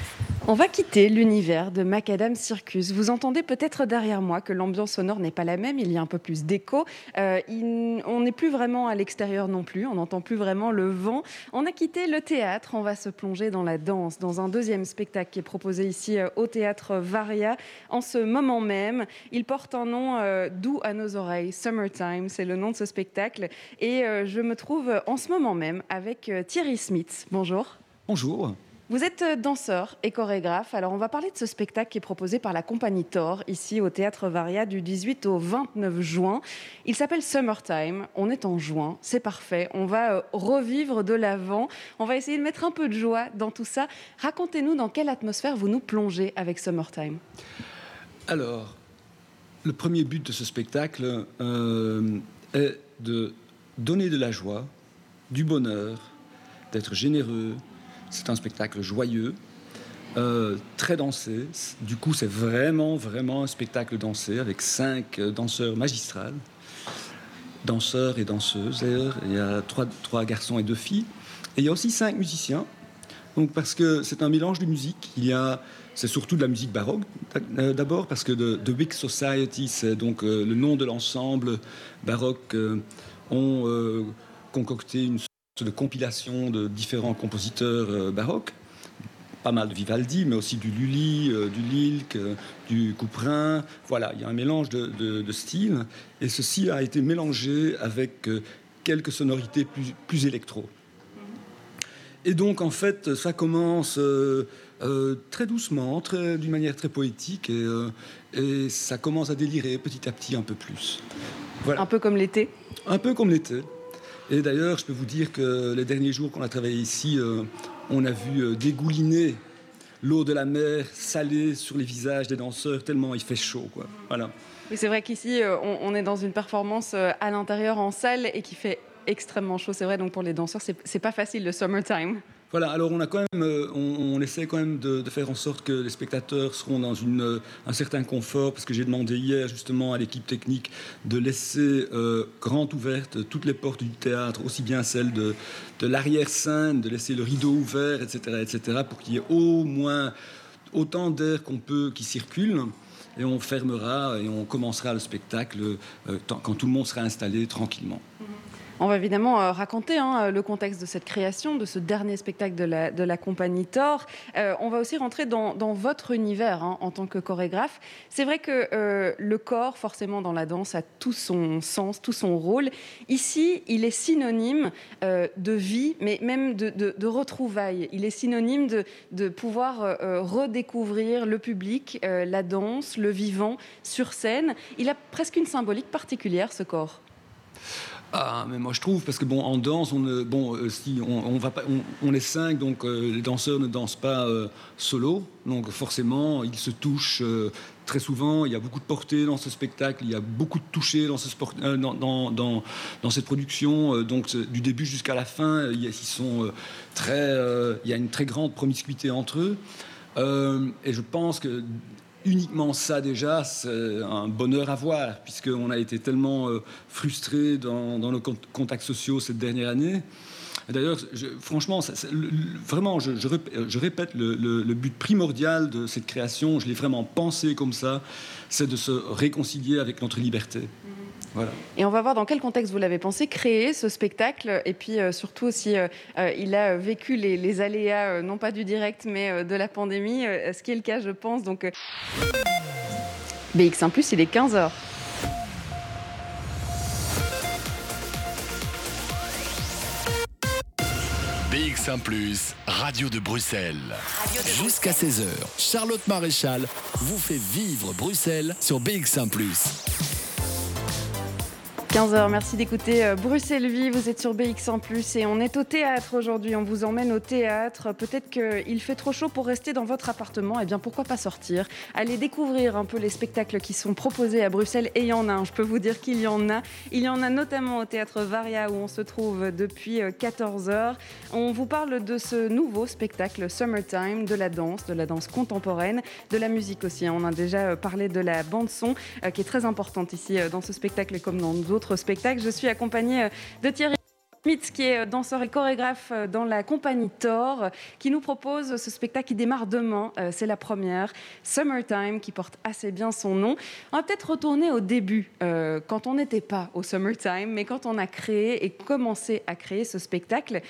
On va quitter l'univers de Macadam Circus. Vous entendez peut-être derrière moi que l'ambiance sonore n'est pas la même, il y a un peu plus d'écho. Euh, on n'est plus vraiment à l'extérieur non plus, on n'entend plus vraiment le vent. On a quitté le théâtre, on va se plonger dans la danse, dans un deuxième spectacle qui est proposé ici euh, au théâtre Varia en ce moment même. Il porte un nom euh, doux à nos oreilles, Summertime, c'est le nom de ce spectacle. Et je me trouve en ce moment même avec Thierry Smith. Bonjour. Bonjour. Vous êtes euh, danseur et chorégraphe. Alors, on va parler de ce spectacle qui est proposé par la compagnie Thor, ici au Théâtre Varia, du 18 au 29 juin. Il s'appelle Summertime. On est en juin, c'est parfait. On va euh, revivre de l'avant. On va essayer de mettre un peu de joie dans tout ça. Racontez-nous dans quelle atmosphère vous nous plongez avec Summertime. Alors, le premier but de ce spectacle euh, est de donner de la joie, du bonheur, d'être généreux. C'est un spectacle joyeux, euh, très dansé. Du coup, c'est vraiment, vraiment un spectacle dansé avec cinq euh, danseurs magistrales, danseurs et danseuses. D'ailleurs, il y a trois, trois garçons et deux filles. Et il y a aussi cinq musiciens. Donc, parce que c'est un mélange de musique. Il y a, c'est surtout de la musique baroque euh, d'abord, parce que The Wick Society, c'est donc le nom de l'ensemble baroque, ont concocté une de compilation de différents compositeurs euh, baroques. Pas mal de Vivaldi, mais aussi du Lully, euh, du Lilk, euh, du Couperin. Voilà, il y a un mélange de, de- de styles. Et ceci a été mélangé avec euh, quelques sonorités plus, plus électro. Et donc, en fait, ça commence très doucement, très- d'une manière très poétique, et, et ça commence à délirer petit à petit un peu plus. Voilà. Un peu comme l'été? Un peu comme l'été. Et d'ailleurs, je peux vous dire que les derniers jours qu'on a travaillé ici, euh, on a vu euh, dégouliner l'eau de la mer salée sur les visages des danseurs tellement il fait chaud. Quoi. Voilà. Oui, c'est vrai qu'ici, euh, on, est dans une performance à l'intérieur en salle et qui fait extrêmement chaud. C'est vrai, donc pour les danseurs, c'est pas facile le summertime. Voilà, alors on a quand même, euh, on, essaie quand même de, faire en sorte que les spectateurs seront dans euh, un certain confort, parce que j'ai demandé hier justement à l'équipe technique de laisser euh, grande ouverte toutes les portes du théâtre, aussi bien celles de, l'arrière-scène, de laisser le rideau ouvert, etc., etc., pour qu'il y ait au moins autant d'air qu'on peut qui circule. Et on fermera et on commencera le spectacle euh, quand tout le monde sera installé tranquillement. Mmh. On va évidemment euh, raconter hein, le contexte de cette création, de ce dernier spectacle de la, compagnie Thor. Euh, on va aussi rentrer dans, votre univers hein, en tant que chorégraphe. C'est vrai que euh, le corps, forcément, dans la danse, a tout son sens, tout son rôle. Ici, il est synonyme euh, de vie, mais même de, retrouvailles. Il est synonyme de, pouvoir euh, redécouvrir le public, euh, la danse, le vivant sur scène. Il a presque une symbolique particulière, ce corps. Ah, mais moi je trouve, parce que bon, en danse, on, bon, euh, on, va pas, on, est cinq, donc euh, les danseurs ne dansent pas euh, solo, donc forcément, ils se touchent très souvent. Il y a beaucoup de portée dans ce spectacle, il y a beaucoup de toucher dans, ce sport, dans, dans, dans, cette production. donc du début jusqu'à la fin, il ils sont très, il y a une très grande promiscuité entre eux. et je pense que uniquement ça déjà, c'est un bonheur à voir, puisqu'on a été tellement euh, frustrés dans, nos contacts sociaux cette dernière année. D'ailleurs, franchement, vraiment, je, répète, le, but primordial de cette création, je l'ai vraiment pensé comme ça, c'est de se réconcilier avec notre liberté. Voilà. Et on va voir dans quel contexte vous l'avez pensé, créer ce spectacle, et puis euh, surtout aussi, euh, euh, il a vécu les, les aléas, euh, non pas du direct, mais euh, de la pandémie, euh, ce qui est le cas, je pense. Donc, BX1+, il est 15h. BX1 Radio de Bruxelles. Jusqu'à 16h, Charlotte Maréchal vous fait vivre Bruxelles sur BX1 15h, merci d'écouter euh, Bruxelles Vie, vous êtes sur BX1 et on est au théâtre aujourd'hui, on vous emmène au théâtre. Peut-être qu'il fait trop chaud pour rester dans votre appartement, et eh bien pourquoi pas sortir? Allez découvrir un peu les spectacles qui sont proposés à Bruxelles, et il y en a, je peux vous dire qu'il y en a. Il y en a notamment au théâtre Varia où on se trouve depuis 14h. Euh, on vous parle de ce nouveau spectacle Summertime, de la danse, de la danse contemporaine, de la musique aussi. On a déjà euh, parlé de la bande son qui est très importante ici dans ce spectacle comme dans d'autres spectacle. Je suis accompagnée euh, de Thierry. Schmitz, qui est euh, danseur et chorégraphe euh, dans la compagnie Thor, qui nous propose ce spectacle qui démarre demain. C'est la première, Summertime, qui porte assez bien son nom. On va peut-être retourner au début, quand on n'était pas au Summertime, mais quand on a créé et commencé à créer ce spectacle.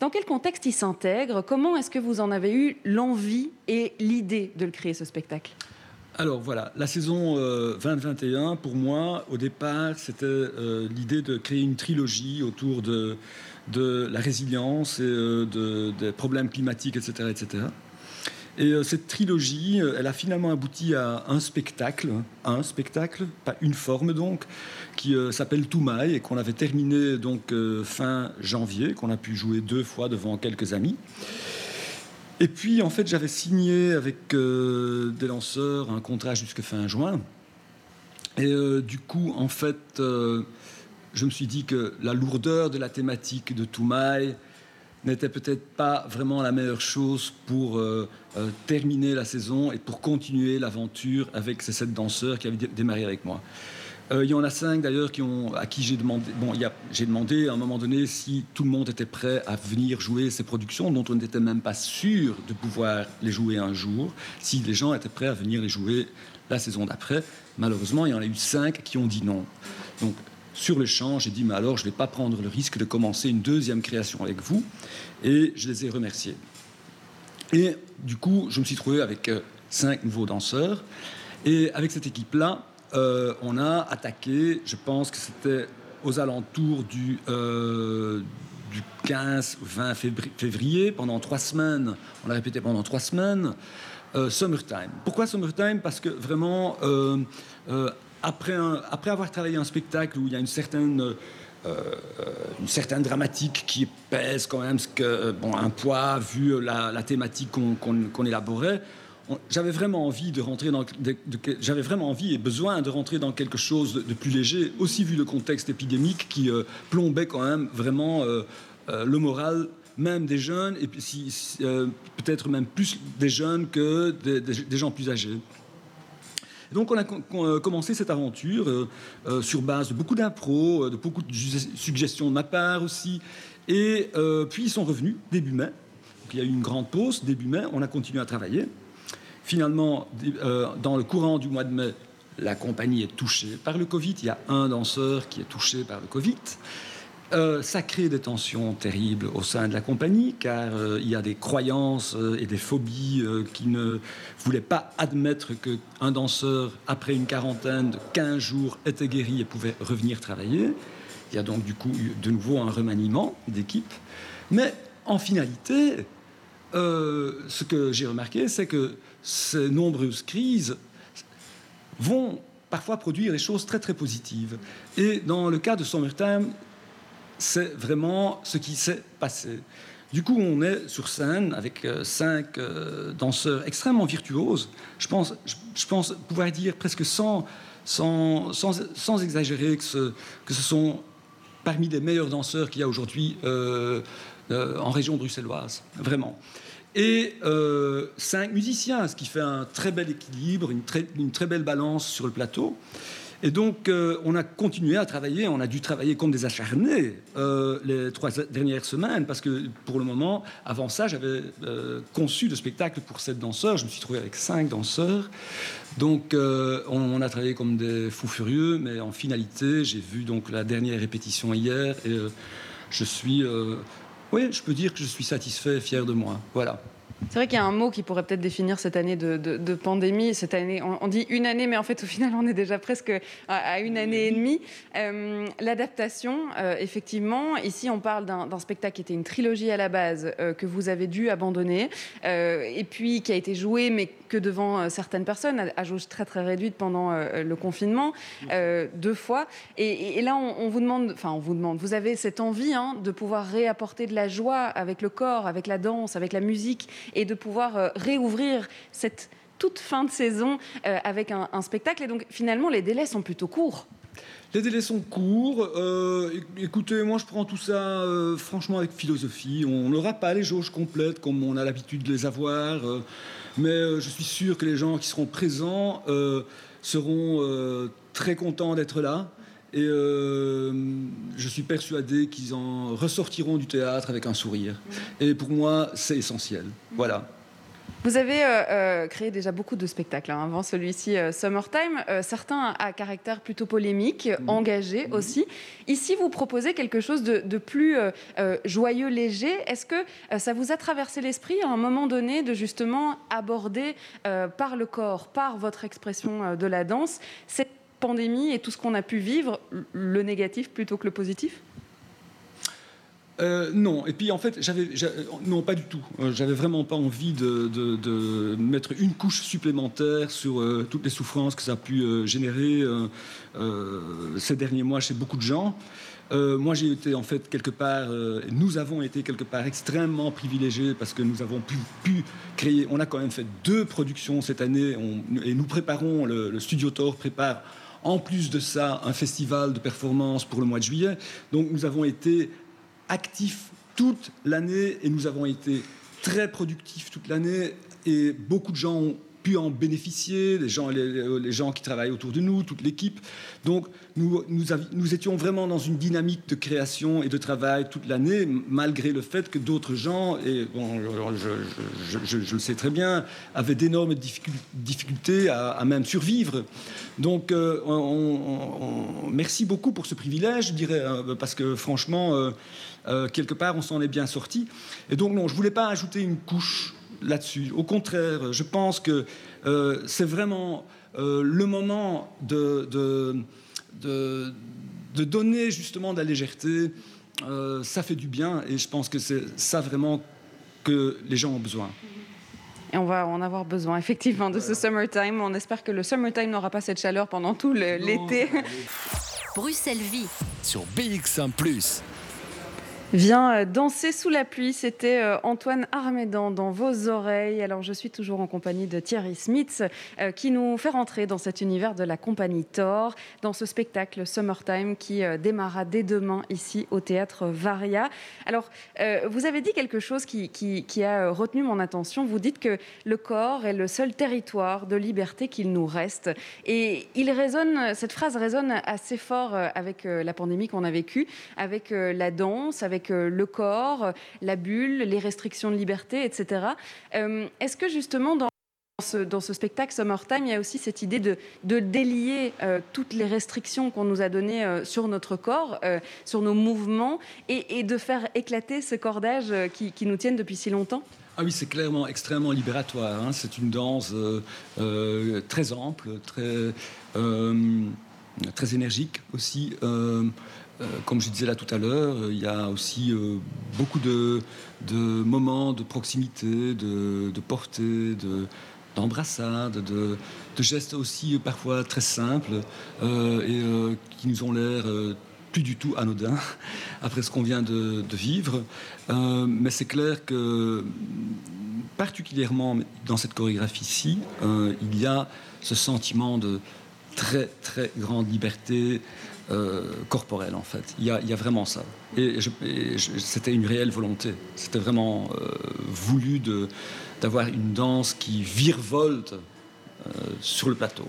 Dans quel contexte il s'intègre? Comment est-ce que vous en avez eu l'envie et l'idée de le créer, ce spectacle? Alors voilà, la saison euh, 2021, pour moi, au départ, c'était euh, l'idée de créer une trilogie autour de, la résilience et euh, de, des problèmes climatiques, etc. etc. Et euh, cette trilogie, elle a finalement abouti à un spectacle, un spectacle, pas une forme donc, qui euh, s'appelle Toumaï et qu'on avait terminé donc euh, fin janvier, qu'on a pu jouer deux fois devant quelques amis. Et puis, en fait, j'avais signé avec euh, des lanceurs un contrat jusqu'à fin juin. Et euh, du coup, en fait, euh, je me suis dit que la lourdeur de la thématique de Toumaï n'était peut-être pas vraiment la meilleure chose pour terminer la saison et pour continuer l'aventure avec ces sept danseurs qui avaient démarré avec moi. Euh, il y en a cinq d'ailleurs à qui j'ai demandé, bon, j'ai demandé à un moment donné si tout le monde était prêt à venir jouer ces productions dont on n'était même pas sûr de pouvoir les jouer un jour, si les gens étaient prêts à venir les jouer la saison d'après. Malheureusement, il y en a eu cinq qui ont dit non. Donc, sur le champ, j'ai dit, mais alors je ne vais pas prendre le risque de commencer une deuxième création avec vous. Et je les ai remerciés. Et du coup, je me suis trouvé avec euh, cinq nouveaux danseurs. Et avec cette équipe-là, euh, on a attaqué, je pense que c'était aux alentours du, euh, du 15 20 février, pendant trois semaines, on a répété pendant trois semaines, euh, Summertime. Pourquoi Summertime? Parce que vraiment, euh, euh, après avoir travaillé un spectacle où il y a une certaine une certaine dramatique qui pèse quand même ce que, bon, un poids vu la, thématique qu'on élaborait j'avais vraiment envie de rentrer dans, j'avais vraiment envie et besoin de rentrer dans quelque chose de, plus léger, aussi vu le contexte épidémique qui euh, plombait quand même vraiment euh, euh, le moral même des jeunes et peut-être même plus des jeunes que des, gens plus âgés. Donc on a commencé cette aventure sur base de beaucoup d'impro, de beaucoup de suggestions de ma part aussi. Et puis ils sont revenus début mai. Il y a eu une grande pause début mai. On a continué à travailler. Finalement, euh, dans le courant du mois de mai, la compagnie est touchée par le Covid. Il y a un danseur qui est touché par le Covid. Euh, ça crée des tensions terribles au sein de la compagnie, car euh, il y a des croyances et des phobies qui ne voulaient pas admettre qu'un danseur, après une quarantaine de 15 jours, était guéri et pouvait revenir travailler. Il y a donc du coup de nouveau un remaniement d'équipe. Mais en finalité, ce que j'ai remarqué, c'est que ces nombreuses crises vont parfois produire des choses très très positives. Et dans le cas de Summertime, c'est vraiment ce qui s'est passé. Du coup, on est sur scène avec euh, cinq euh, danseurs extrêmement virtuoses. Je pense, pouvoir dire presque sans, sans, sans, exagérer que ce, que ce sont parmi les meilleurs danseurs qu'il y a aujourd'hui euh, en région bruxelloise. Vraiment et euh, cinq musiciens, ce qui fait un très bel équilibre, une très, belle balance sur le plateau. Et donc, euh, on a continué à travailler, on a dû travailler comme des acharnés euh, les trois dernières semaines, parce que pour le moment, avant ça, j'avais conçu le spectacle pour sept danseurs, je me suis trouvé avec cinq danseurs. Donc, on, a travaillé comme des fous furieux, mais en finalité, j'ai vu donc la dernière répétition hier, et je suis oui, je peux dire que je suis satisfait fier de moi. Voilà. C'est vrai qu'il y a un mot qui pourrait peut-être définir cette année de, pandémie. Cette année, on, dit une année, mais en fait, au final, on est déjà presque à, une année et demie. Euh, l'adaptation, euh, effectivement, ici, on parle d'un spectacle qui était une trilogie à la base euh, que vous avez dû abandonner, et puis qui a été joué, mais que devant certaines personnes, à, jauge très très réduite pendant le confinement, deux fois. Et, là, on, vous demande, enfin, on vous demande, vous avez cette envie hein, de pouvoir réapporter de la joie avec le corps, avec la danse, avec la musique et de pouvoir euh, réouvrir cette toute fin de saison euh, avec un, spectacle. Et donc finalement, les délais sont plutôt courts. Les délais sont courts. Euh, écoutez, moi je prends tout ça franchement avec philosophie. On n'aura pas les jauges complètes comme on a l'habitude de les avoir, mais je suis sûr que les gens qui seront présents seront très contents d'être là. Et je suis persuadé qu'ils en ressortiront du théâtre avec un sourire. Et pour moi, c'est essentiel. Voilà. Vous avez euh, euh, créé déjà beaucoup de spectacles hein, avant celui-ci, euh, Summertime. certains à caractère plutôt polémique, mhm. engagé aussi. Ici, vous proposez quelque chose de, de plus joyeux, léger. Est-ce que ça vous a traversé l'esprit à un moment donné de justement aborder par le corps, par votre expression de la danse, cette pandémie et tout ce qu'on a pu vivre, le négatif plutôt que le positif? Euh, non, et puis en fait, j'avais, non, pas du tout. Euh, j'avais vraiment pas envie de, mettre une couche supplémentaire sur euh, toutes les souffrances que ça a pu générer ces derniers mois chez beaucoup de gens. moi, j'ai été en fait quelque part, nous avons été quelque part extrêmement privilégiés parce que nous avons pu, créer. On a quand même fait deux productions cette année et nous préparons, le, le Studio Thor prépare en plus de ça un festival de performance pour le mois de juillet. Donc nous avons été actifs toute l'année et nous avons été très productifs toute l'année et beaucoup de gens ont pu en bénéficier, les gens, les, gens qui travaillent autour de nous, toute l'équipe. Donc nous, nous, étions vraiment dans une dynamique de création et de travail toute l'année, malgré le fait que d'autres gens, et bon, je, le sais très bien, avaient d'énormes difficultés à, même survivre. Donc euh, on, merci beaucoup pour ce privilège, je dirais, hein, parce que franchement, euh, euh, quelque part, on s'en est bien sorti. Et donc non, je voulais pas ajouter une couche là-dessus. Au contraire, je pense que euh, c'est vraiment euh, le moment de, de, de, donner justement de la légèreté. Euh, ça fait du bien et je pense que c'est ça vraiment que les gens ont besoin. Et on va en avoir besoin effectivement de ce summertime. On espère que le summertime n'aura pas cette chaleur pendant tout l'été. Bruxelles Vie. Sur BX1 ⁇ Viens euh, danser sous la pluie, c'était euh, Antoine Armédan dans vos oreilles. Alors je suis toujours en compagnie de Thierry Smith euh, qui nous fait rentrer dans cet univers de la compagnie Thor, dans ce spectacle Summertime qui démarra dès demain ici au théâtre Varia. Alors vous avez dit quelque chose qui, qui, a retenu mon attention. Vous dites que le corps est le seul territoire de liberté qu'il nous reste. Et il résonne, cette phrase résonne assez fort avec la pandémie qu'on a vécue, avec la danse, avec euh, le corps, la bulle, les restrictions de liberté, etc. Euh, est-ce que justement dans ce, dans ce, spectacle Summertime, il y a aussi cette idée de, délier euh, toutes les restrictions qu'on nous a données sur notre corps, sur nos mouvements, et, de faire éclater ce cordage qui, nous tienne depuis si longtemps? Ah oui, c'est clairement extrêmement libératoire. Hein. C'est une danse très ample, très, très énergique aussi. Euh, comme je disais là tout à l'heure, euh, il y a aussi euh, beaucoup de, moments de proximité, de, portée, de, d'embrassades, de, gestes aussi parfois très simples et qui nous ont l'air plus du tout anodins <laughs> après ce qu'on vient de, vivre. mais c'est clair que particulièrement dans cette chorégraphie-ci, il y a ce sentiment de très très grande liberté, euh, corporel en fait. Il y, a, vraiment ça. Et, c'était une réelle volonté. C'était vraiment euh, voulu d'avoir une danse qui virevolte euh, sur le plateau.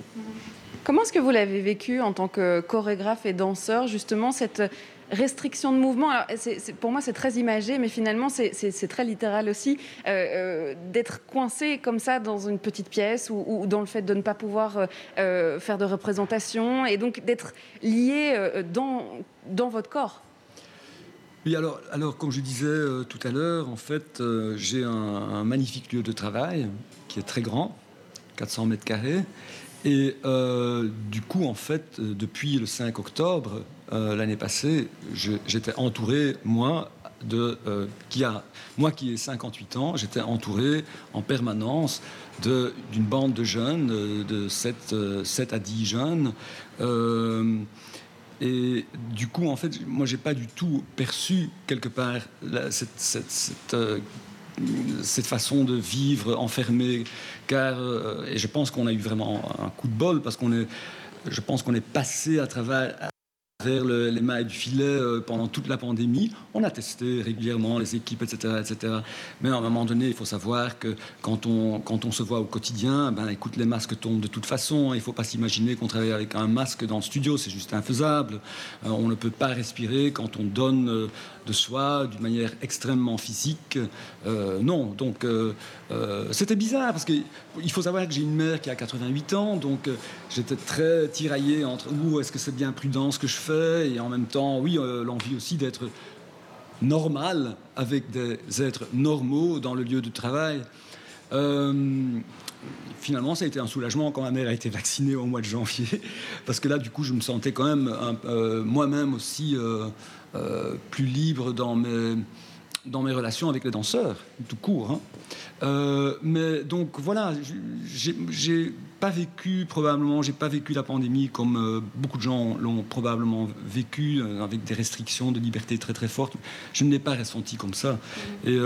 Comment est-ce que vous l'avez vécu en tant que chorégraphe et danseur, justement, cette restriction de mouvement, pour moi c'est très imagé, mais finalement c'est très littéral aussi, euh, euh, d'être coincé comme ça dans une petite pièce ou, dans le fait de ne pas pouvoir euh, faire de représentation et donc d'être lié dans, votre corps. Oui, alors, alors comme je disais tout à l'heure, en fait, j'ai un, magnifique lieu de travail qui est très grand, 400 mètres carrés. Et du coup, en fait, depuis le 5 octobre, euh, l'année passée, j'étais entouré, moi, de, euh, qui a, moi qui ai 58 ans, j'étais entouré en permanence d'une bande de jeunes, euh, de 7, 7 à 10 jeunes. et du coup, en fait, moi, j'ai pas du tout perçu quelque part cette, cette, cette façon de vivre enfermé, car et je pense qu'on a eu vraiment un coup de bol parce qu'on est, je pense qu'on est passé à travers vers les mailles du filet euh, pendant toute la pandémie. On a testé régulièrement les équipes, etc., etc. Mais à un moment donné, il faut savoir que quand on, quand on se voit au quotidien, ben, écoute, les masques tombent de toute façon. Il ne faut pas s'imaginer qu'on travaille avec un masque dans le studio, c'est juste infaisable. Euh, on ne peut pas respirer quand on donne euh, de soi d'une manière extrêmement physique. non, donc c'était bizarre parce qu'il faut savoir que j'ai une mère qui a 88 ans, donc j'étais très tiraillé entre où est-ce que c'est bien prudent ce que je fais? Et en même temps, oui, euh, l'envie aussi d'être normal avec des êtres normaux dans le lieu de travail. Euh, finalement, ça a été un soulagement quand ma mère a été vaccinée au mois de janvier, <laughs> parce que là, du coup, je me sentais quand même euh, moi-même aussi plus libre dans mes, dans mes relations avec les danseurs, tout court. Hein. Euh, mais donc voilà, j'ai pas vécu probablement, j'ai pas vécu la pandémie comme euh, beaucoup de gens l'ont probablement vécu euh, avec des restrictions de liberté très très fortes. Je ne l'ai pas ressenti comme ça. Et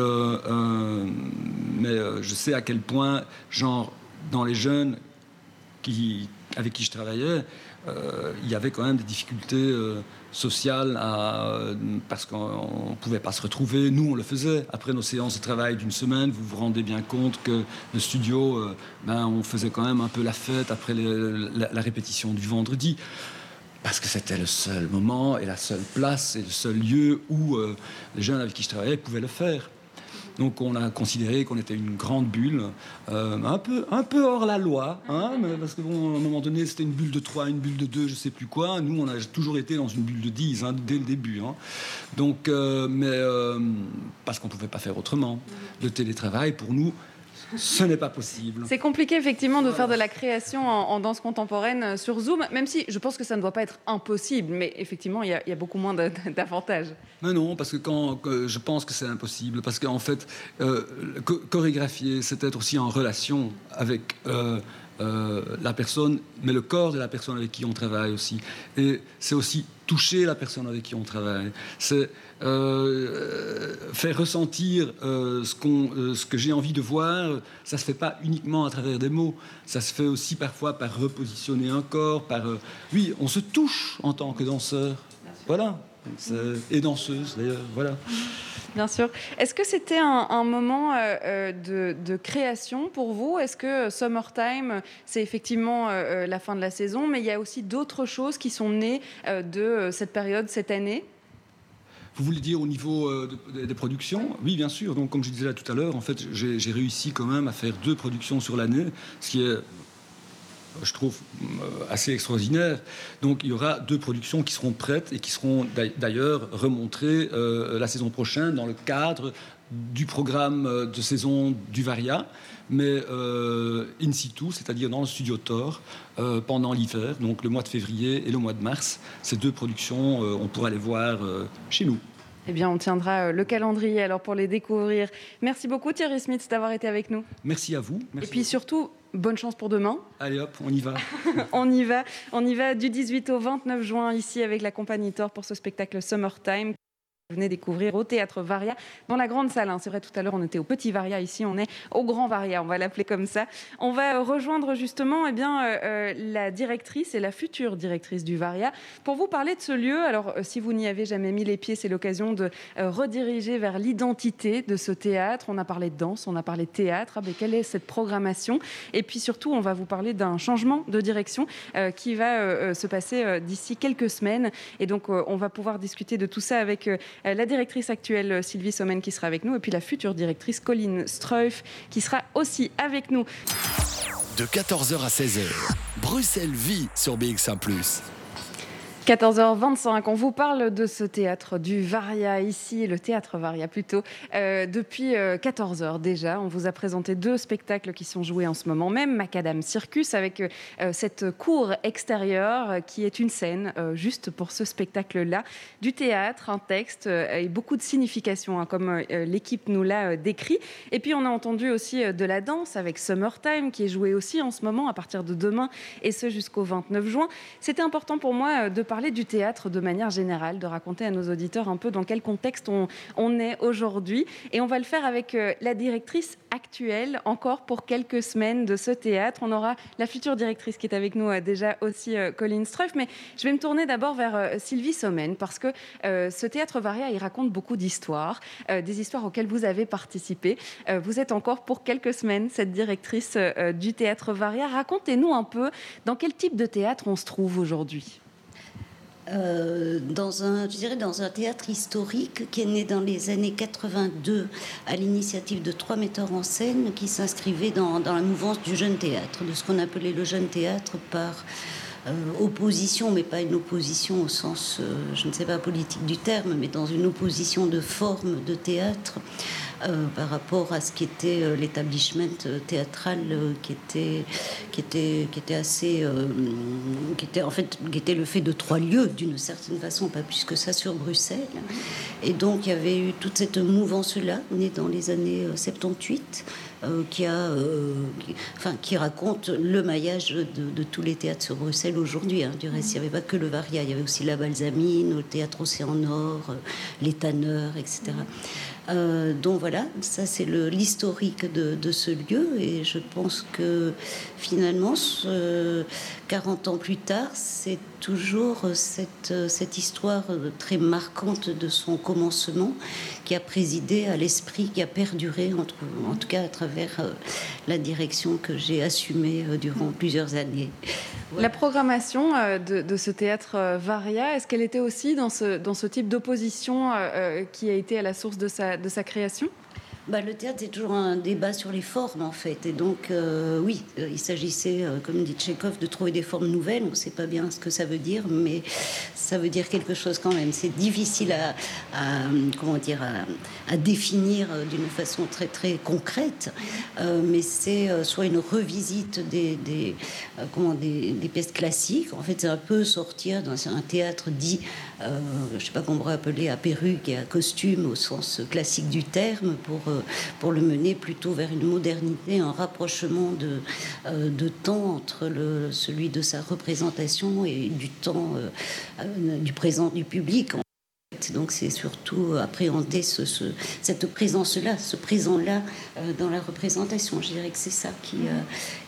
mais je sais à quel point, genre dans les jeunes qui, avec qui je travaillais, il y avait quand même des difficultés social parce qu'on ne pouvait pas se retrouver. Nous, on le faisait. Après nos séances de travail d'une semaine, vous vous rendez bien compte que le studio, euh, ben, on faisait quand même un peu la fête après la, répétition du vendredi. Parce que c'était le seul moment et la seule place et le seul lieu où euh, les jeunes avec qui je travaillais pouvaient le faire. Donc on a considéré qu'on était une grande bulle, euh, un, peu, hors la loi, hein, parce qu'à un moment donné c'était une bulle de 3, une bulle de 2, je sais plus quoi. Nous on a toujours été dans une bulle de 10 hein, dès le début. Hein. Donc, euh, mais euh, parce qu'on ne pouvait pas faire autrement. Le télétravail pour nous ce n'est pas possible. C'est compliqué effectivement de faire de la création en, danse contemporaine euh, sur Zoom, même si je pense que ça ne doit pas être impossible, mais effectivement il y a, beaucoup moins d'avantages. Mais non, parce que quand je pense que c'est impossible, parce qu'en fait, euh, chorégraphier, c'est être aussi en relation avec euh, la personne, mais le corps de la personne avec qui on travaille aussi. Et c'est aussi toucher la personne avec qui on travaille. C'est faire ressentir ce, qu'on, ce que j'ai envie de voir. Ça se fait pas uniquement à travers des mots. Ça se fait aussi parfois par repositionner un corps. Par oui, on se touche en tant que danseur. Voilà. Et danseuse d'ailleurs. Voilà. Bien sûr. Est-ce que c'était un, moment euh, euh, de, création pour vous? Est-ce que Summertime, c'est effectivement euh, la fin de la saison, mais il y a aussi d'autres choses qui sont nées de cette période, cette année? Vous voulez dire au niveau des productions? Oui, bien sûr. Donc, comme je disais là tout à l'heure, en fait, j'ai réussi quand même à faire deux productions sur l'année, ce qui est je trouve euh, assez extraordinaire. Donc il y aura deux productions qui seront prêtes et qui seront d'ailleurs remontrées euh, la saison prochaine dans le cadre du programme euh, de saison du Varia, mais in situ, c'est-à-dire dans le studio Thor, pendant l'hiver, donc le mois de février et le mois de mars. Ces deux productions, on pourra les voir chez nous. Eh bien, on tiendra le calendrier alors pour les découvrir. Merci beaucoup Thierry Smith d'avoir été avec nous. Merci à vous. et puis surtout, bonne chance pour demain. Allez hop, on y va. <laughs> on y va. On y va du 18 au 29 juin ici avec la compagnie Thor pour ce spectacle Summertime. Vous venez découvrir au théâtre Varia dans la grande salle. Hein. C'est vrai, tout à l'heure, on était au petit Varia. Ici, on est au grand Varia. On va l'appeler comme ça. On va rejoindre justement eh bien, euh, euh, la directrice et la future directrice du Varia pour vous parler de ce lieu. Alors, euh, si vous n'y avez jamais mis les pieds, c'est l'occasion de rediriger vers l'identité de ce théâtre. On a parlé de danse, on a parlé de théâtre. Ah, mais quelle est cette programmation? Et puis surtout, on va vous parler d'un changement de direction qui va se passer d'ici quelques semaines. Et donc, on va pouvoir discuter de tout ça avec euh, la directrice actuelle euh, Sylvie Sommen qui sera avec nous, et puis la future directrice Colline Streuf qui sera aussi avec nous. De 14h à 16h, Bruxelles vit sur BX1 ⁇ 14h25, on vous parle de ce théâtre du Varia ici, le théâtre Varia plutôt, euh, depuis 14h euh, déjà. On vous a présenté deux spectacles qui sont joués en ce moment même, Macadam Circus avec euh, cette cour extérieure qui est une scène juste pour ce spectacle-là, du théâtre, un texte et beaucoup de signification hein, comme l'équipe nous l'a décrit. Et puis on a entendu aussi de la danse avec Summertime qui est joué aussi en ce moment à partir de demain et ce jusqu'au 29 juin. C'était important pour moi de parler parler du théâtre de manière générale, de raconter à nos auditeurs un peu dans quel contexte on, est aujourd'hui. Et on va le faire avec euh, la directrice actuelle, encore pour quelques semaines de ce théâtre. On aura la future directrice qui est avec nous euh, déjà aussi, euh, Colin Struff. Mais je vais me tourner d'abord vers Sylvie Sommen, parce que ce théâtre Varia, il raconte beaucoup d'histoires, des histoires auxquelles vous avez participé. vous êtes encore pour quelques semaines cette directrice du théâtre Varia. Racontez-nous un peu dans quel type de théâtre on se trouve aujourd'hui. Euh, dans un, je dirais dans un théâtre historique qui est né dans les années 82 à l'initiative de trois metteurs en scène qui s'inscrivaient dans, la mouvance du jeune théâtre, de ce qu'on appelait le jeune théâtre par euh, opposition, mais pas une opposition au sens, euh, je ne sais pas, politique du terme, mais dans une opposition de forme de théâtre euh, par rapport à ce qui était euh, l'établissement euh, théâtral qui était qui était qui était assez qui était en fait qui était le fait de trois lieux d'une certaine façon pas plus que ça sur Bruxelles et donc il y avait eu toute cette mouvance là née dans les années 78 qui, a, enfin, qui raconte le maillage de, tous les théâtres sur Bruxelles aujourd'hui. Hein. Du reste, il n'y avait pas que le Varia, il y avait aussi la Balsamine, le Théâtre Océan Nord, les Tanneurs, etc. Euh, donc voilà, ça c'est l'historique de, ce lieu et je pense que finalement, 40 ans plus tard, c'est toujours cette, cette histoire très marquante de son commencement qui a présidé à l'esprit qui a perduré, en, tout cas à travers euh, la direction que j'ai assumée euh, durant plusieurs années. La programmation de, ce théâtre Varia, est-ce qu'elle était aussi dans ce, dans ce type d'opposition qui a été à la source de sa, de sa création? Bah, le théâtre, c'est toujours un débat sur les formes, en fait. Et donc, euh, oui, euh, il s'agissait, euh, comme dit Tchekhov, de trouver des formes nouvelles. On ne sait pas bien ce que ça veut dire, mais ça veut dire quelque chose quand même. C'est difficile à, comment dire, à, définir d'une façon très, très concrète. mais c'est soit une revisite des, des comment, des, pièces classiques. En fait, c'est un peu sortir dans un théâtre dit, je ne sais pas qu'on pourrait appeler à perruque et à costume au sens classique du terme, pour pour le mener plutôt vers une modernité, un rapprochement de, de temps entre le, celui de sa représentation et du temps du présent du public. Donc c'est surtout appréhender ce, cette présence-là, ce présent-là euh, dans la représentation. Je dirais que c'est ça qui, euh,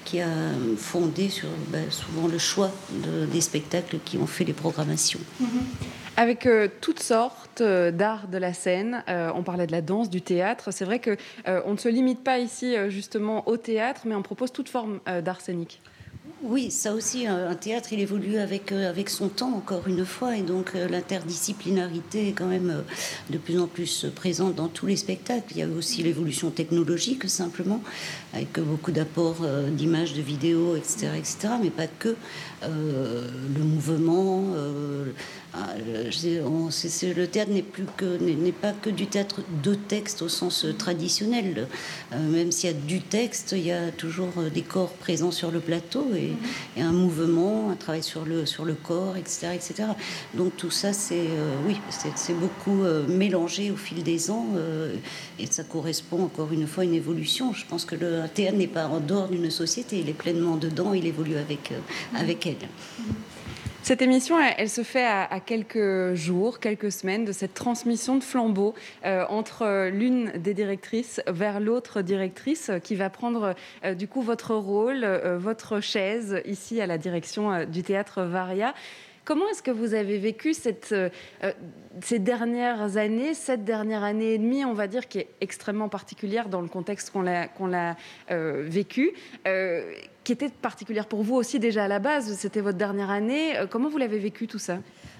qui a fondé sur ben, souvent le choix des spectacles qui ont fait les programmations. Mm-hmm. Avec euh, toutes sortes d'arts de la scène, on parlait de la danse, du théâtre. C'est vrai que on ne se limite pas ici justement au théâtre, mais on propose toute forme d'art scénique. Oui, ça aussi, un théâtre, il évolue avec, euh, avec son temps, encore une fois, et donc euh, l'interdisciplinarité est quand même euh, de plus en plus présente dans tous les spectacles. Il y a aussi l'évolution technologique, simplement, avec beaucoup d'apports d'images, de vidéos, etc., etc., mais pas que. le mouvement, ah, le théâtre n'est plus que pas que du théâtre de texte au sens traditionnel. même s'il y a du texte, il y a toujours des corps présents sur le plateau et un mouvement, un travail sur le, sur le corps, etc. etc. Donc tout ça, c'est euh, oui, c'est beaucoup euh, mélangé au fil des ans euh, et ça correspond encore une fois à une évolution. Je pense que le théâtre n'est pas en dehors d'une société, il est pleinement dedans, il évolue avec, avec elle. Cette émission, elle, se fait à, quelques jours, quelques semaines de cette transmission de flambeau euh, entre l'une des directrices vers l'autre directrice qui va prendre euh, du coup votre rôle, euh, votre chaise ici à la direction du théâtre Varia. Comment est-ce que vous avez vécu cette, ces dernières années, cette dernière année et demie, on va dire, qui est extrêmement particulière dans le contexte qu'on l'a qu'on vécu qui était particulière pour vous aussi déjà à la base. C'était votre dernière année. Euh, comment vous l'avez vécu tout ça?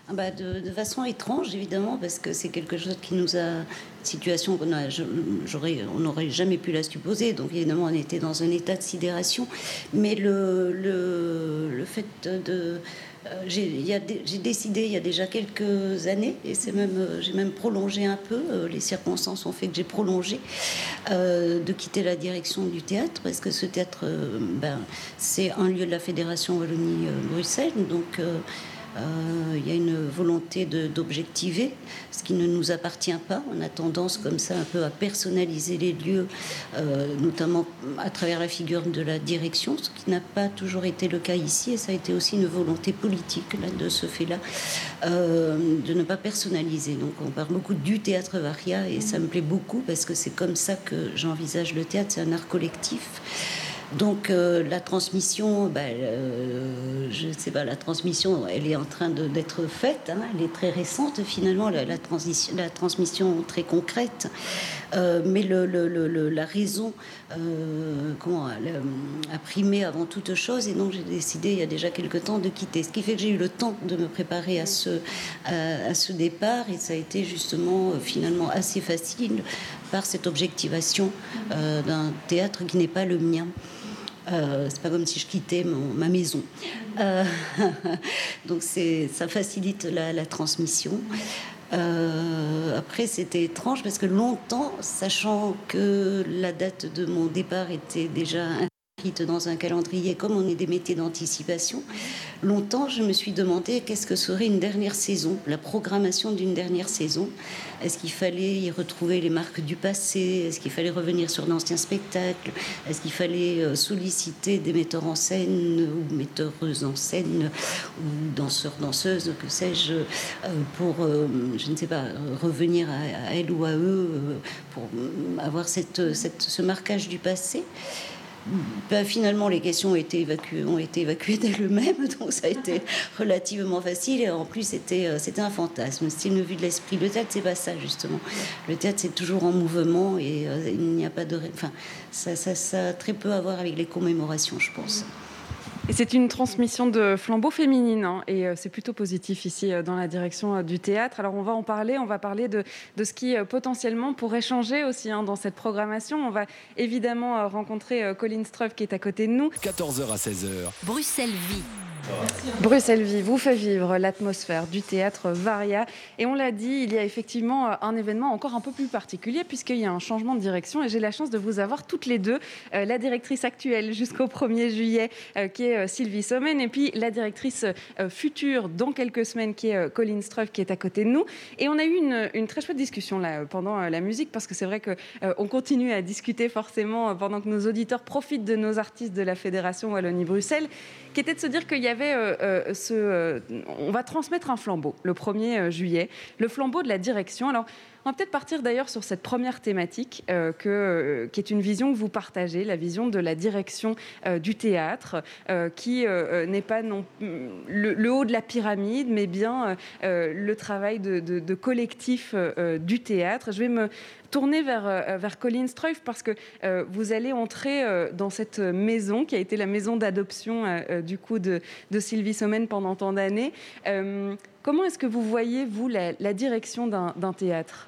Ah bah de, façon étrange, évidemment, parce que c'est quelque chose qui nous a. situation qu'on on n'aurait jamais pu la supposer. Donc, évidemment, on était dans un état de sidération. Mais le, le, le fait de euh, j'ai décidé il y a déjà quelques années, et c'est même, euh, j'ai même prolongé un peu, euh, les circonstances ont fait que j'ai prolongé, de quitter la direction du théâtre, parce que ce théâtre, ben, c'est un lieu de la Fédération Wallonie-Bruxelles, donc euh, il y a une volonté d'objectiver, ce qui ne nous appartient pas. On a tendance comme ça un peu à personnaliser les lieux, euh, notamment à travers la figure de la direction, ce qui n'a pas toujours été le cas ici. Et ça a été aussi une volonté politique là, de ce fait-là, euh, de ne pas personnaliser. Donc on parle beaucoup du théâtre varia et ça me plaît beaucoup parce que c'est comme ça que j'envisage le théâtre. C'est un art collectif. Donc euh, la transmission, ben, euh, je ne sais pas, la transmission, elle est en train d'être faite. Hein. elle est très récente finalement, la, la, transition, la transmission très concrète. Euh, mais le, le, la raison comment, a primé avant toute chose, et donc j'ai décidé il y a déjà quelque temps de quitter. Ce qui fait que j'ai eu le temps de me préparer à ce, à ce départ, et ça a été justement finalement assez facile par cette objectivation d'un théâtre qui n'est pas le mien. Euh, c'est pas comme si je quittais ma maison. Euh, <laughs> donc ça facilite la, transmission. Euh, après, c'était étrange parce que longtemps, sachant que la date de mon départ était déjà dans un calendrier, comme on est des métiers d'anticipation, longtemps je me suis demandé qu'est-ce que serait une dernière saison, la programmation d'une dernière saison. Est-ce qu'il fallait y retrouver les marques du passé? Est-ce qu'il fallait revenir sur d'anciens spectacles? Est-ce qu'il fallait euh, solliciter des metteurs en scène ou metteuses en scène ou danseurs, danseuses, que sais-je, euh, pour, euh, je ne sais pas, revenir à, elle ou à eux, pour avoir cette, cette, ce marquage du passé? Ben, finalement, les questions ont été évacuées, ont été d'elles-mêmes, <laughs> donc ça a été relativement facile. En plus, c'était, euh, c'était un fantasme. C'était une vue de l'esprit. Le théâtre, c'est pas ça, justement. Le théâtre, c'est toujours en mouvement et euh, il n'y a pas de. Enfin, ça, ça, ça a très peu à voir avec les commémorations, je pense. Et c'est une transmission de flambeau féminine, hein, et euh, c'est plutôt positif ici euh, dans la direction euh, du théâtre. Alors on va en parler, on va parler de, de ce qui potentiellement pourrait changer aussi hein, dans cette programmation. On va évidemment rencontrer Colline Struff qui est à côté de nous. 14h à 16h. Bruxelles Vie. Bruxelles Vie vous fait vivre l'atmosphère du théâtre Varia. Et on l'a dit, il y a effectivement un événement encore un peu plus particulier puisqu'il y a un changement de direction. Et j'ai la chance de vous avoir toutes les deux, euh, la directrice actuelle jusqu'au 1er juillet euh, qui est euh, Sylvie Sommen et puis la directrice future dans quelques semaines qui est Colline Struff qui est à côté de nous. Et on a eu une, une très chouette discussion là pendant la musique parce que c'est vrai qu'on continue à discuter forcément pendant que nos auditeurs profitent de nos artistes de la Fédération Wallonie-Bruxelles qui était de se dire qu'il y avait euh, euh. Euh, on va transmettre un flambeau le 1er juillet, le flambeau de la direction. Alors, on va peut-être partir d'ailleurs sur cette première thématique, que, qui est une vision que vous partagez, la vision de la direction du théâtre, qui n'est pas non, le, haut de la pyramide, mais bien le travail de, collectif du théâtre. Je vais me tourner vers, euh, vers Colin Struff parce que euh, vous allez entrer euh, dans cette maison qui a été la maison d'adoption du coup de, Sylvie Sommen pendant tant d'années. comment est-ce que vous voyez, vous, la direction d'un théâtre?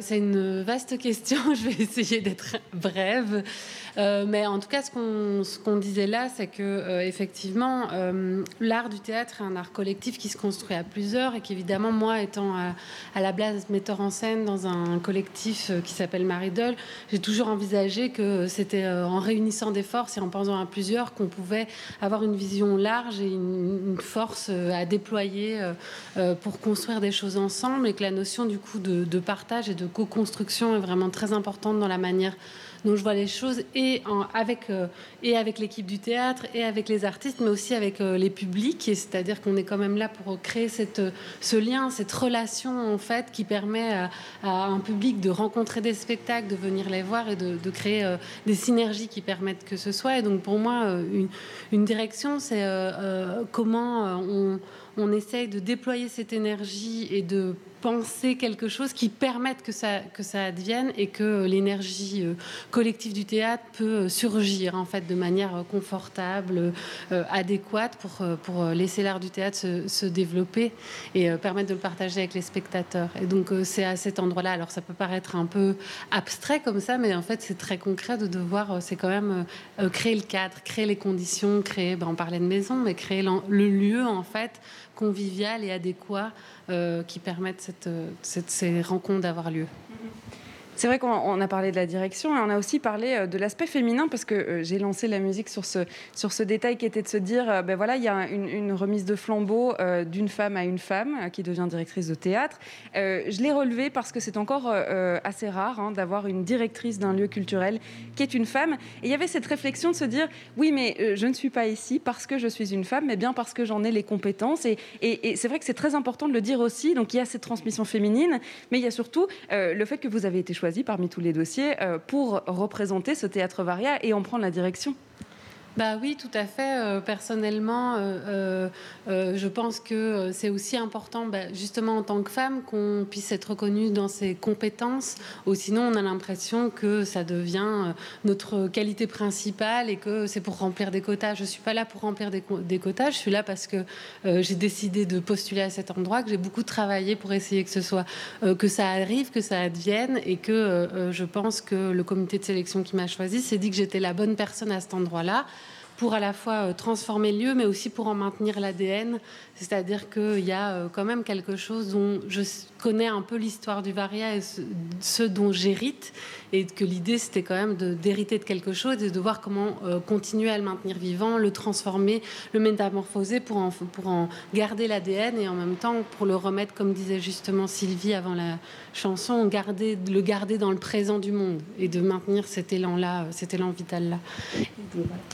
c'est une vaste question. <laughs> Je vais essayer d'être brève. Euh, mais en tout cas, ce qu'on disait là, c'est que euh, effectivement, euh, l'art du théâtre est un art collectif qui se construit à plusieurs et qu'évidemment, moi, étant à, la base metteur en scène dans un collectif qui s'appelle Maridol, j'ai toujours envisagé que c'était en réunissant des forces et en pensant à plusieurs qu'on pouvait avoir une vision large et une, force à déployer pour construire des choses ensemble et que la notion du coup de, de partage de co-construction est vraiment très importante dans la manière dont je vois les choses et, avec, euh, avec l'équipe du théâtre et avec les artistes, mais aussi avec euh, les publics. C'est-à-dire qu'on est quand même là pour créer cette, ce lien, cette relation en fait qui permet à, un public de rencontrer des spectacles, de venir les voir et de, créer euh, des synergies qui permettent que ce soit. Et donc pour moi, une, une direction, c'est comment on, on essaye de déployer cette énergie et de penser quelque chose qui permette que ça, que ça advienne et que l'énergie euh, collective du théâtre peut euh, surgir en fait de manière euh, confortable, adéquate pour, pour laisser l'art du théâtre se, développer et permettre de le partager avec les spectateurs. Et donc c'est à cet endroit-là. Alors ça peut paraître un peu abstrait comme ça, mais en fait c'est très concret de devoir, c'est quand même créer le cadre, créer les conditions, créer, ben, on parlait de maison, mais créer le lieu en fait convivial et adéquat euh, qui permettent cette, cette, ces rencontres d'avoir lieu. C'est vrai qu'on a parlé de la direction et on a aussi parlé euh, de l'aspect féminin parce que euh, j'ai lancé la musique sur ce, sur ce détail qui était de se dire, euh, ben voilà, il y a une, remise de flambeau d'une femme à une femme qui devient directrice de théâtre. je l'ai relevé parce que c'est encore assez rare hein, d'avoir une directrice d'un lieu culturel qui est une femme. Et il y avait cette réflexion de se dire, oui, mais je ne suis pas ici parce que je suis une femme, mais bien parce que j'en ai les compétences. Et, et, c'est vrai que c'est très important de le dire aussi. Donc il y a cette transmission féminine, mais il y a surtout le fait que vous avez été parmi tous les dossiers euh, pour représenter ce théâtre Varia et en prendre la direction. Bah oui, tout à fait. Euh, personnellement, euh, euh, je pense que c'est aussi important, bah, justement en tant que femme, qu'on puisse être reconnue dans ses compétences. Ou sinon, on a l'impression que ça devient notre qualité principale et que c'est pour remplir des quotas. Je suis pas là pour remplir des, des quotas. Je suis là parce que j'ai décidé de postuler à cet endroit, que j'ai beaucoup travaillé pour essayer que ce soit, que ça arrive, que ça advienne, et que je pense que le comité de sélection qui m'a choisi s'est dit que j'étais la bonne personne à cet endroit-là pour à la fois euh, transformer le lieu, mais aussi pour en maintenir l'ADN. C'est-à-dire qu'il y a euh, quand même quelque chose dont je connais un peu l'histoire du Varia et ce, dont j'hérite, et que l'idée c'était quand même d'hériter de, quelque chose et de voir comment euh, continuer à le maintenir vivant, le transformer, le métamorphoser pour en, garder l'ADN et en même temps pour le remettre, comme disait justement Sylvie avant la chanson, garder, le garder dans le présent du monde et de maintenir cet élan-là, cet élan vital-là.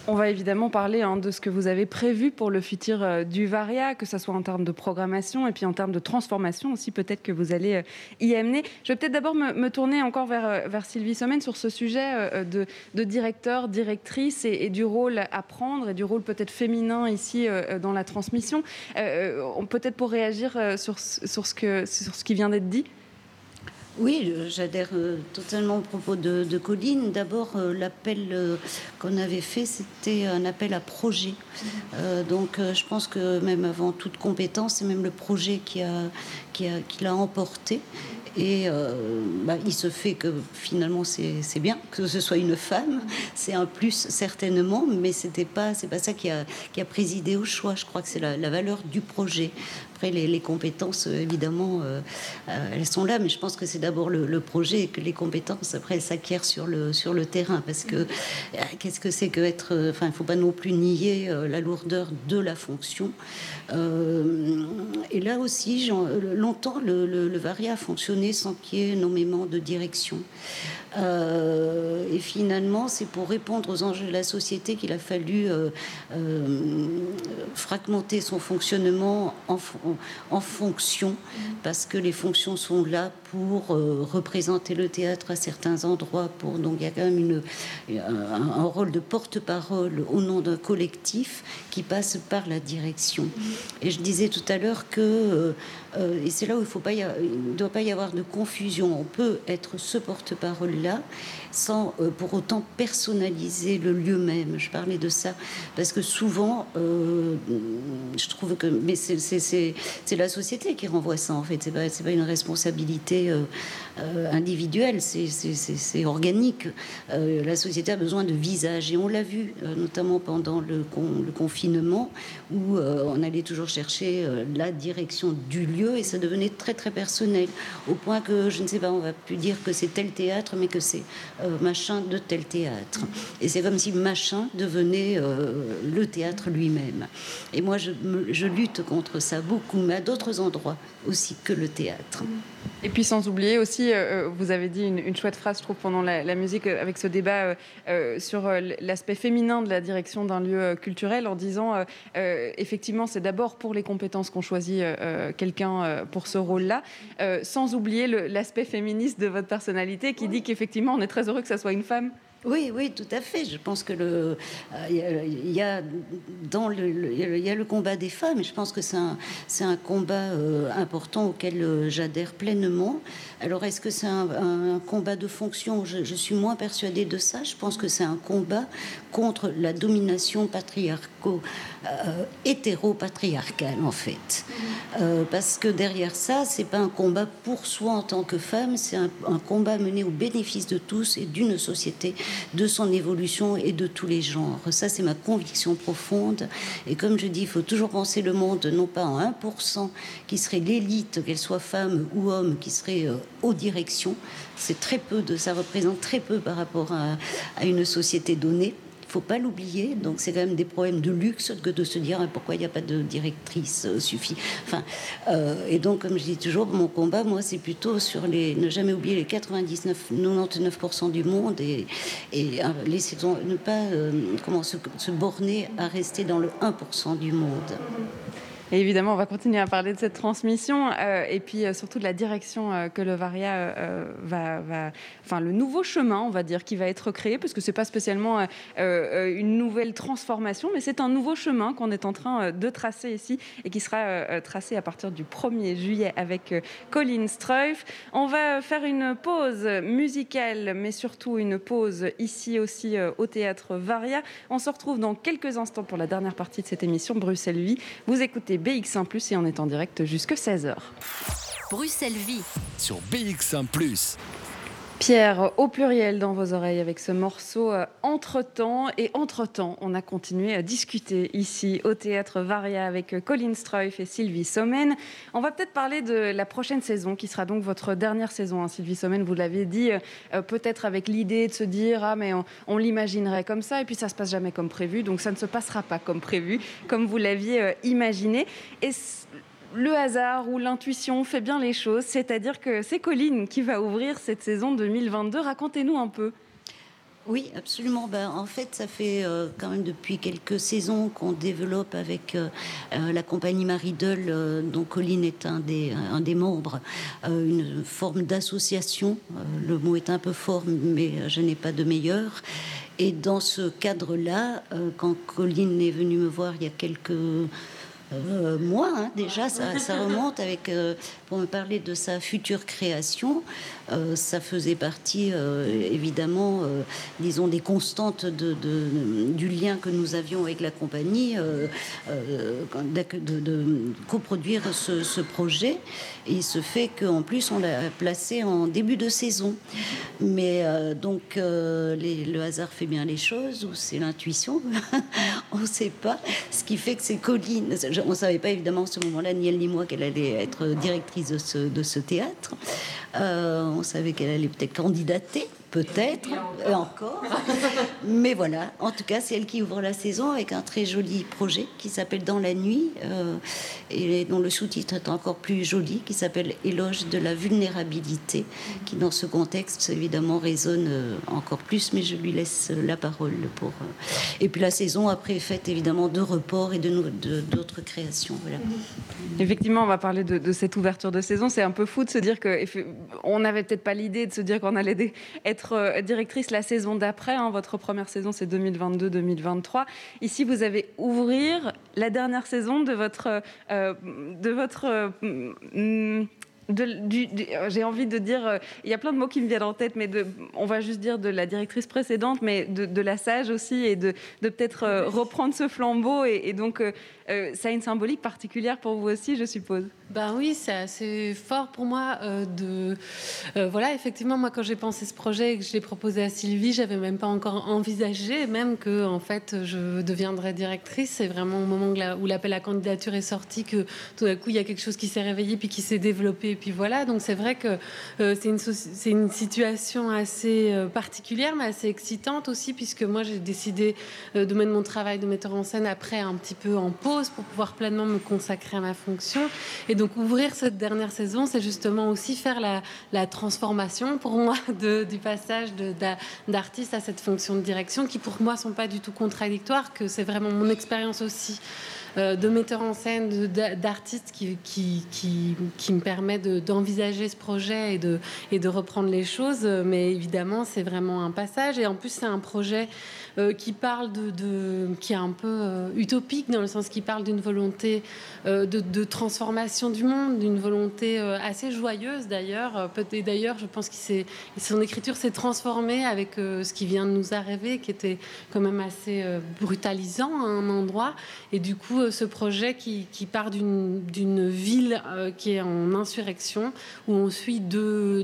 On va évidemment parler hein, de ce que vous avez prévu pour le futur euh, du Varia, que ce soit en termes de programmation et puis en termes de transformation aussi, peut-être que vous allez euh, y amener. Je vais peut-être d'abord me, tourner encore vers, euh, vers Sylvie Sommen sur ce sujet de, directeur, directrice et, du rôle à prendre et du rôle peut-être féminin ici dans la transmission. peut-être pour réagir sur, sur, ce que, sur ce qui vient d'être dit Oui, j'adhère totalement au propos de, Colline. D'abord, l'appel qu'on avait fait, c'était un appel à projet. donc, je pense que même avant toute compétence, c'est même le projet qui l'a qui a, qui emporté. Et euh, bah, il se fait que finalement c'est bien que ce soit une femme, c'est un plus certainement, mais c'était pas c'est pas ça qui a, qui a présidé au choix. Je crois que c'est la, valeur du projet. Après, les, compétences, euh, évidemment, euh, elles sont là, mais je pense que c'est d'abord le, projet et que les compétences, après, elles s'acquièrent sur le, sur le terrain. Parce que qu'est-ce que c'est que être. Enfin, il ne faut pas non plus nier la lourdeur de la fonction. et là aussi, longtemps, le, le, le Varia a fonctionné sans qu'il y ait énormément de direction. Euh, et finalement, c'est pour répondre aux enjeux de la société qu'il a fallu euh, euh, fragmenter son fonctionnement en, en, fonction, parce que les fonctions sont là pour représenter le théâtre à certains endroits. Pour, donc il y a quand même un, rôle de porte-parole au nom d'un collectif qui passe par la direction. Et je disais tout à l'heure que, et c'est là où il ne doit pas y avoir de confusion, on peut être ce porte-parole sans euh, pour autant personnaliser le lieu même. Je parlais de ça parce que souvent, euh, je trouve que, mais c'est la société qui renvoie ça en fait. C'est pas, pas une responsabilité euh, individuelle, c'est organique. la société a besoin de visage et on l'a vu notamment pendant le, le confinement où on allait toujours chercher la direction du lieu et ça devenait très très personnel au point que je ne sais pas, on va plus dire que c'est tel théâtre, mais que c'est euh, machin de tel théâtre. Et c'est comme si machin devenait euh, le théâtre lui-même. Et moi, je, lutte contre ça beaucoup, mais à d'autres endroits aussi que le théâtre. Et puis sans oublier aussi, euh, vous avez dit une, chouette phrase, je trouve, pendant la, musique, avec ce débat sur l'aspect féminin de la direction d'un lieu culturel, en disant, effectivement, c'est d'abord pour les compétences qu'on choisit quelqu'un pour ce rôle-là, sans oublier l'aspect féministe de votre personnalité qui dit qu'effectivement, on est très heureux que ça soit une femme oui, oui, tout à fait. Je pense que le, il euh, y, a dans le, il y a le combat des femmes, et je pense que c'est un, c'est un combat euh, important auquel euh, j'adhère pleinement. Alors, est-ce que c'est un, combat de fonction? Je, je, suis moins persuadée de ça. Je pense que c'est un combat contre la domination patriarco hétéro-patriarcale, en fait, parce que derrière ça, c'est pas un combat pour soi en tant que femme, c'est un, un combat mené au bénéfice de tous et d'une société de son évolution et de tous les genres. Ça, c'est ma conviction profonde. Et comme je dis, il faut toujours penser le monde non pas en 1% qui serait l'élite, qu'elle soit femme ou homme, qui serait euh, aux directions. C'est très peu de, ça représente très peu par rapport à une société donnée faut pas l'oublier. Donc c'est quand même des problèmes de luxe que de se dire pourquoi il n'y a pas de directrice euh, suffit. Enfin, euh, et donc comme je dis toujours, mon combat, moi, c'est plutôt sur les ne jamais oublier les 99, 99% du monde et, et euh, ne pas comment se borner à rester dans le 1% du monde. Évidemment, on va continuer à parler de cette transmission euh, et puis euh, surtout de la direction euh, que le Varia va, va, enfin le nouveau chemin, on va dire, qui va être créé, parce que c'est pas spécialement une nouvelle transformation, mais c'est un nouveau chemin qu'on est en train de tracer ici et qui sera tracé à partir du 1er juillet avec Colin Streuf. On va faire une pause musicale, mais surtout une pause ici aussi au théâtre Varia. On se retrouve dans quelques instants pour la dernière partie de cette émission Bruxelles Vie. Vous écoutez BX1 ⁇ et on est en direct jusque 16h. Bruxelles Vie. Sur BX1 ⁇ Pierre, au pluriel dans vos oreilles avec ce morceau euh, Entre-temps. Et entre-temps, on a continué à discuter ici au théâtre Varia avec euh, Colin Streuf et Sylvie Sommen. On va peut-être parler de la prochaine saison qui sera donc votre dernière saison. Hein, Sylvie Sommen, vous l'avez dit, euh, peut-être avec l'idée de se dire Ah, mais on, l'imaginerait comme ça et puis ça se passe jamais comme prévu. Donc ça ne se passera pas comme prévu, comme vous l'aviez imaginé. Et le hasard ou l'intuition fait bien les choses, c'est-à-dire que c'est Colline qui va ouvrir cette saison 2022. Racontez-nous un peu. Oui, absolument. Ben, en fait, ça fait euh, quand même depuis quelques saisons qu'on développe avec euh, euh, la compagnie Maridol, dont Colline est un des, un des membres, une forme d'association. le mot est un peu fort, mais je n'ai pas de meilleur. Et dans ce cadre-là, quand Colline est venue me voir il y a quelques euh, moi, hein, déjà, ça, remonte avec, euh, pour me parler de sa future création, euh, ça faisait partie, évidemment, disons, des constantes du lien que nous avions avec la compagnie, de, coproduire ce, projet. Et il se fait qu'en plus, on l'a placé en début de saison. Mais donc, le hasard fait bien les choses, ou c'est l'intuition, <laughs> on ne sait pas. Ce qui fait que ces collines on ne savait pas évidemment à ce moment-là, ni elle ni moi, qu'elle allait être directrice de ce, théâtre. Euh, on savait qu'elle allait peut-être candidater peut-être, et encore. <laughs> Mais voilà, en tout cas, c'est elle qui ouvre la saison avec un très joli projet qui s'appelle Dans la nuit, euh, et dont le sous-titre est encore plus joli, qui s'appelle Éloge de la vulnérabilité, qui dans ce contexte, évidemment, résonne euh, encore plus, mais je lui laisse la parole pour... Euh. Et puis la saison après est faite, évidemment, de reports et d'autres de, d'autres créations. Voilà. Effectivement, on va parler de, de cette ouverture de saison. C'est un peu fou de se dire que on n'avait peut-être pas l'idée de se dire qu'on allait être euh, directrice la saison d'après. Hein. votre première saison, c'est 2022-2023. Ici, vous avez ouvrir la dernière saison de votre, euh, de votre euh, j'ai envie de dire, il y a plein de mots qui me viennent en tête, mais de, on va juste dire de la directrice précédente, mais de, la sage aussi, et de, de peut-être reprendre ce flambeau. Et, donc, ça a une symbolique particulière pour vous aussi, je suppose. Ben oui, c'est assez fort pour moi euh, de. Euh, voilà, effectivement, moi, quand j'ai pensé ce projet et que je l'ai proposé à Sylvie, j'avais même pas encore envisagé, même que en fait, je deviendrais directrice. C'est vraiment au moment où l'appel à candidature est sorti que tout d'un coup, il y a quelque chose qui s'est réveillé puis qui s'est développé. Et puis voilà, donc c'est vrai que euh, c'est une, situation assez particulière, mais assez excitante aussi, puisque moi, j'ai décidé de mettre mon travail de metteur en scène après un petit peu en pause pour pouvoir pleinement me consacrer à ma fonction. Et donc ouvrir cette dernière saison, c'est justement aussi faire la, transformation pour moi <laughs> du passage d'artiste à cette fonction de direction qui pour moi sont pas du tout contradictoires, que c'est vraiment mon expérience aussi euh, de metteur en scène, d'artiste qui, qui, me permet d'envisager ce projet et de, et de reprendre les choses. Mais évidemment, c'est vraiment un passage. Et en plus, c'est un projet euh, qui parle de, qui est un peu euh, utopique dans le sens qu'il parle d'une volonté de, transformation du monde, d'une volonté assez joyeuse d'ailleurs. Et d'ailleurs, je pense que son écriture s'est transformée avec ce qui vient de nous arriver, qui était quand même assez brutalisant à un endroit. Et du coup, ce projet qui, part d'une ville euh, qui est en insurrection, où on suit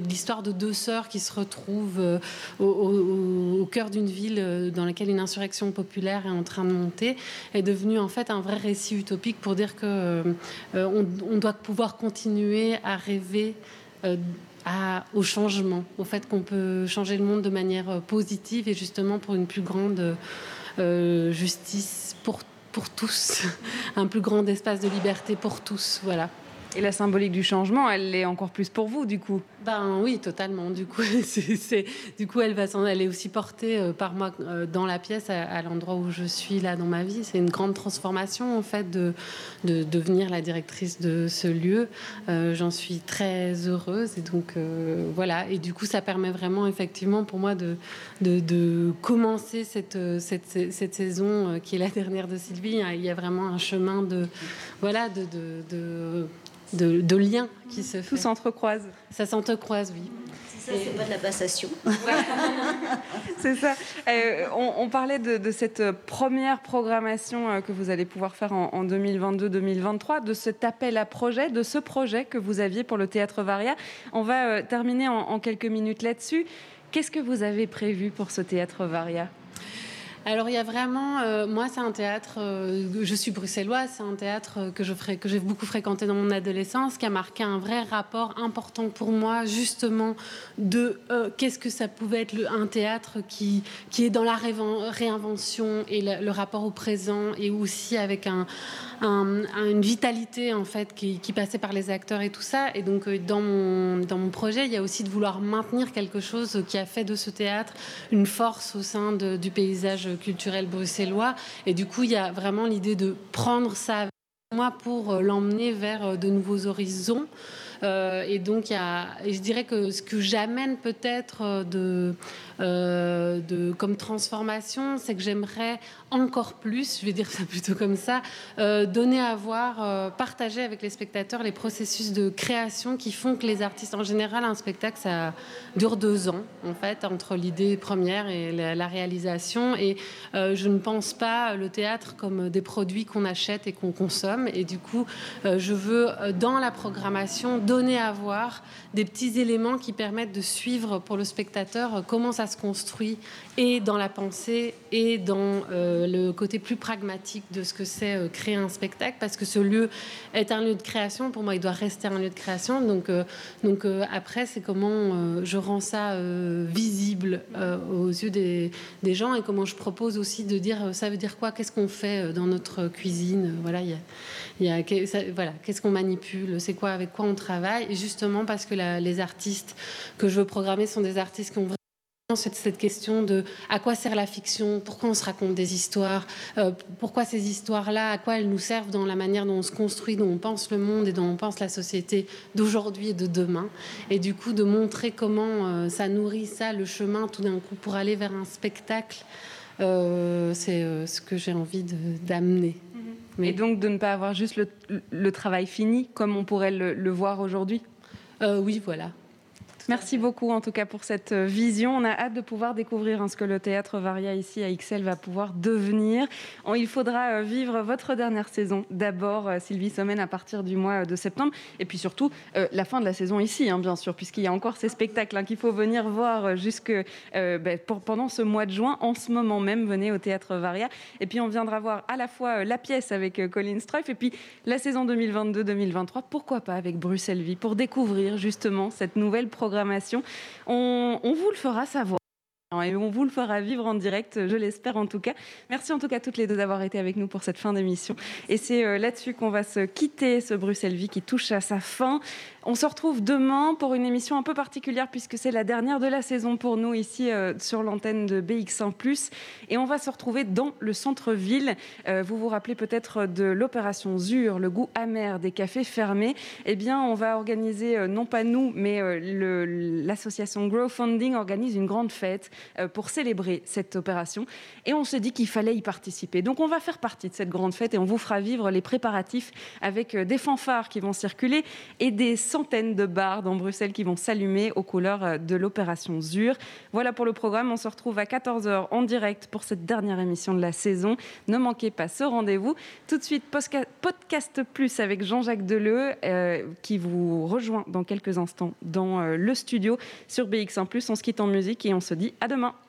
l'histoire de deux sœurs qui se retrouvent euh, au, cœur d'une ville euh, dans laquelle une insurrection populaire est en train de monter, est devenu en fait un vrai récit utopique pour dire que on, doit pouvoir continuer à rêver. À, au changement, au fait qu'on peut changer le monde de manière positive et justement pour une plus grande justice pour pour tous, <laughs> un plus grand espace de liberté pour tous. Voilà. Et la symbolique du changement, elle est encore plus pour vous, du coup Ben oui, totalement. Du coup, <laughs> du coup elle, va elle est aussi portée euh, par moi euh, dans la pièce, à, l'endroit où je suis là dans ma vie. C'est une grande transformation, en fait, de, de devenir la directrice de ce lieu. Euh, j'en suis très heureuse. Et donc, voilà. Et du coup, ça permet vraiment, effectivement, pour moi, de, de, commencer cette, cette, cette, saison qui est la <laughs> dernière de Sylvie. Il y a vraiment un chemin de, voilà, de, de de, liens qui se font. Tout s'entrecroise. Ça s'entrecroise, oui. Ça, c'est pas de la passation. <laughs> c'est ça. Euh, on, parlait de, cette première programmation euh, que vous allez pouvoir faire en, 2022-2023, de cet appel à projet, de ce projet que vous aviez pour le Théâtre Varia. On va euh, terminer en quelques minutes là-dessus. Qu'est-ce que vous avez prévu pour ce Théâtre Varia? Alors il y a vraiment, euh, moi c'est un théâtre, euh, je suis bruxelloise, c'est un théâtre que je que j'ai beaucoup fréquenté dans mon adolescence, qui a marqué un vrai rapport important pour moi justement de euh, qu'est-ce que ça pouvait être un théâtre qui qui est dans la réinvention et le, rapport au présent et aussi avec un, une vitalité en fait qui, passait par les acteurs et tout ça. Et donc dans mon dans mon projet, il y a aussi de vouloir maintenir quelque chose qui a fait de ce théâtre une force au sein du paysage culturel bruxellois. Et du coup, il y a vraiment l'idée de prendre ça moi pour euh, l'emmener vers euh, de nouveaux horizons. Et donc, y a, je dirais que ce que j'amène peut-être de, de, comme transformation, c'est que j'aimerais encore plus, je vais dire ça <laughs> plutôt comme ça, donner à voir, partager avec les spectateurs les processus de création qui font que les artistes, en général, un spectacle, ça dure deux ans, en fait, entre l'idée première et la, réalisation. Et euh, je ne pense pas le théâtre comme des produits qu'on achète et qu'on consomme. Et du coup, euh, je veux, euh, dans la programmation, donner à voir des petits éléments qui permettent de suivre pour le spectateur comment ça se construit et dans la pensée et dans le côté plus pragmatique de ce que c'est créer un spectacle parce que ce lieu est un lieu de création. Pour moi il doit rester un lieu de création. Donc donc après c'est comment je rends ça visible aux yeux des, des, gens et comment je propose aussi de dire ça veut dire quoi? Qu'est-ce qu'on fait dans notre cuisine? Voilà il y a, y a voilà qu'est-ce qu'on manipule? C'est quoi avec quoi on travaille? Et justement parce que les artistes que je veux programmer sont des artistes qui ont cette, cette question de à quoi sert la fiction, pourquoi on se raconte des histoires, euh, pourquoi ces histoires-là, à quoi elles nous servent dans la manière dont on se construit, dont on pense le monde et dont on pense la société d'aujourd'hui et de demain. Et du coup, de montrer comment euh, ça nourrit ça, le chemin tout d'un coup pour aller vers un spectacle, euh, c'est ce que j'ai envie d'amener. Mais et donc de ne pas avoir juste le, travail fini comme on pourrait le, le voir aujourd'hui? Oui, voilà. Merci beaucoup en tout cas pour cette euh, vision. On a hâte de pouvoir découvrir hein, ce que le théâtre Varia ici à XL va pouvoir devenir. Il faudra euh, vivre votre dernière saison. D'abord euh, Sylvie Sommen à partir du mois de septembre et puis surtout la fin de la saison ici, hein, bien sûr, puisqu'il y a encore ces spectacles hein, qu'il faut venir voir jusque ben, pendant ce mois de juin. En ce moment même, venez au théâtre Varia. Et puis on viendra voir à la fois la pièce avec Colin Struff et puis la saison 2022-2023. Pourquoi pas avec Bruxelles Vie pour découvrir justement cette nouvelle programmation on, vous le fera savoir. Et on vous le fera vivre en direct, je l'espère en tout cas. Merci en tout cas toutes les deux d'avoir été avec nous pour cette fin d'émission. Et c'est euh, là-dessus qu'on va se quitter, ce Bruxelles Vie qui touche à sa fin. On se retrouve demain pour une émission un peu particulière puisque c'est la dernière de la saison pour nous ici euh, sur l'antenne de BX1 et on va se retrouver dans le centre-ville. Euh, vous vous rappelez peut-être de l'opération ZUR, le goût amer des cafés fermés. Eh bien, on va organiser non pas nous, mais l'association Grow Funding organise une grande fête pour célébrer cette opération et on s'est dit qu'il fallait y participer. Donc on va faire partie de cette grande fête et on vous fera vivre les préparatifs avec des fanfares qui vont circuler et des centaines de bars dans Bruxelles qui vont s'allumer aux couleurs euh, de l'opération ZUR. Voilà pour le programme. On se retrouve à 14h en direct pour cette dernière émission de la saison. Ne manquez pas ce rendez-vous. Tout de suite, Podcast Plus avec Jean-Jacques Deleu euh, qui vous rejoint dans quelques instants dans euh, le studio sur BX1 +. On se quitte en musique et on se dit à demain.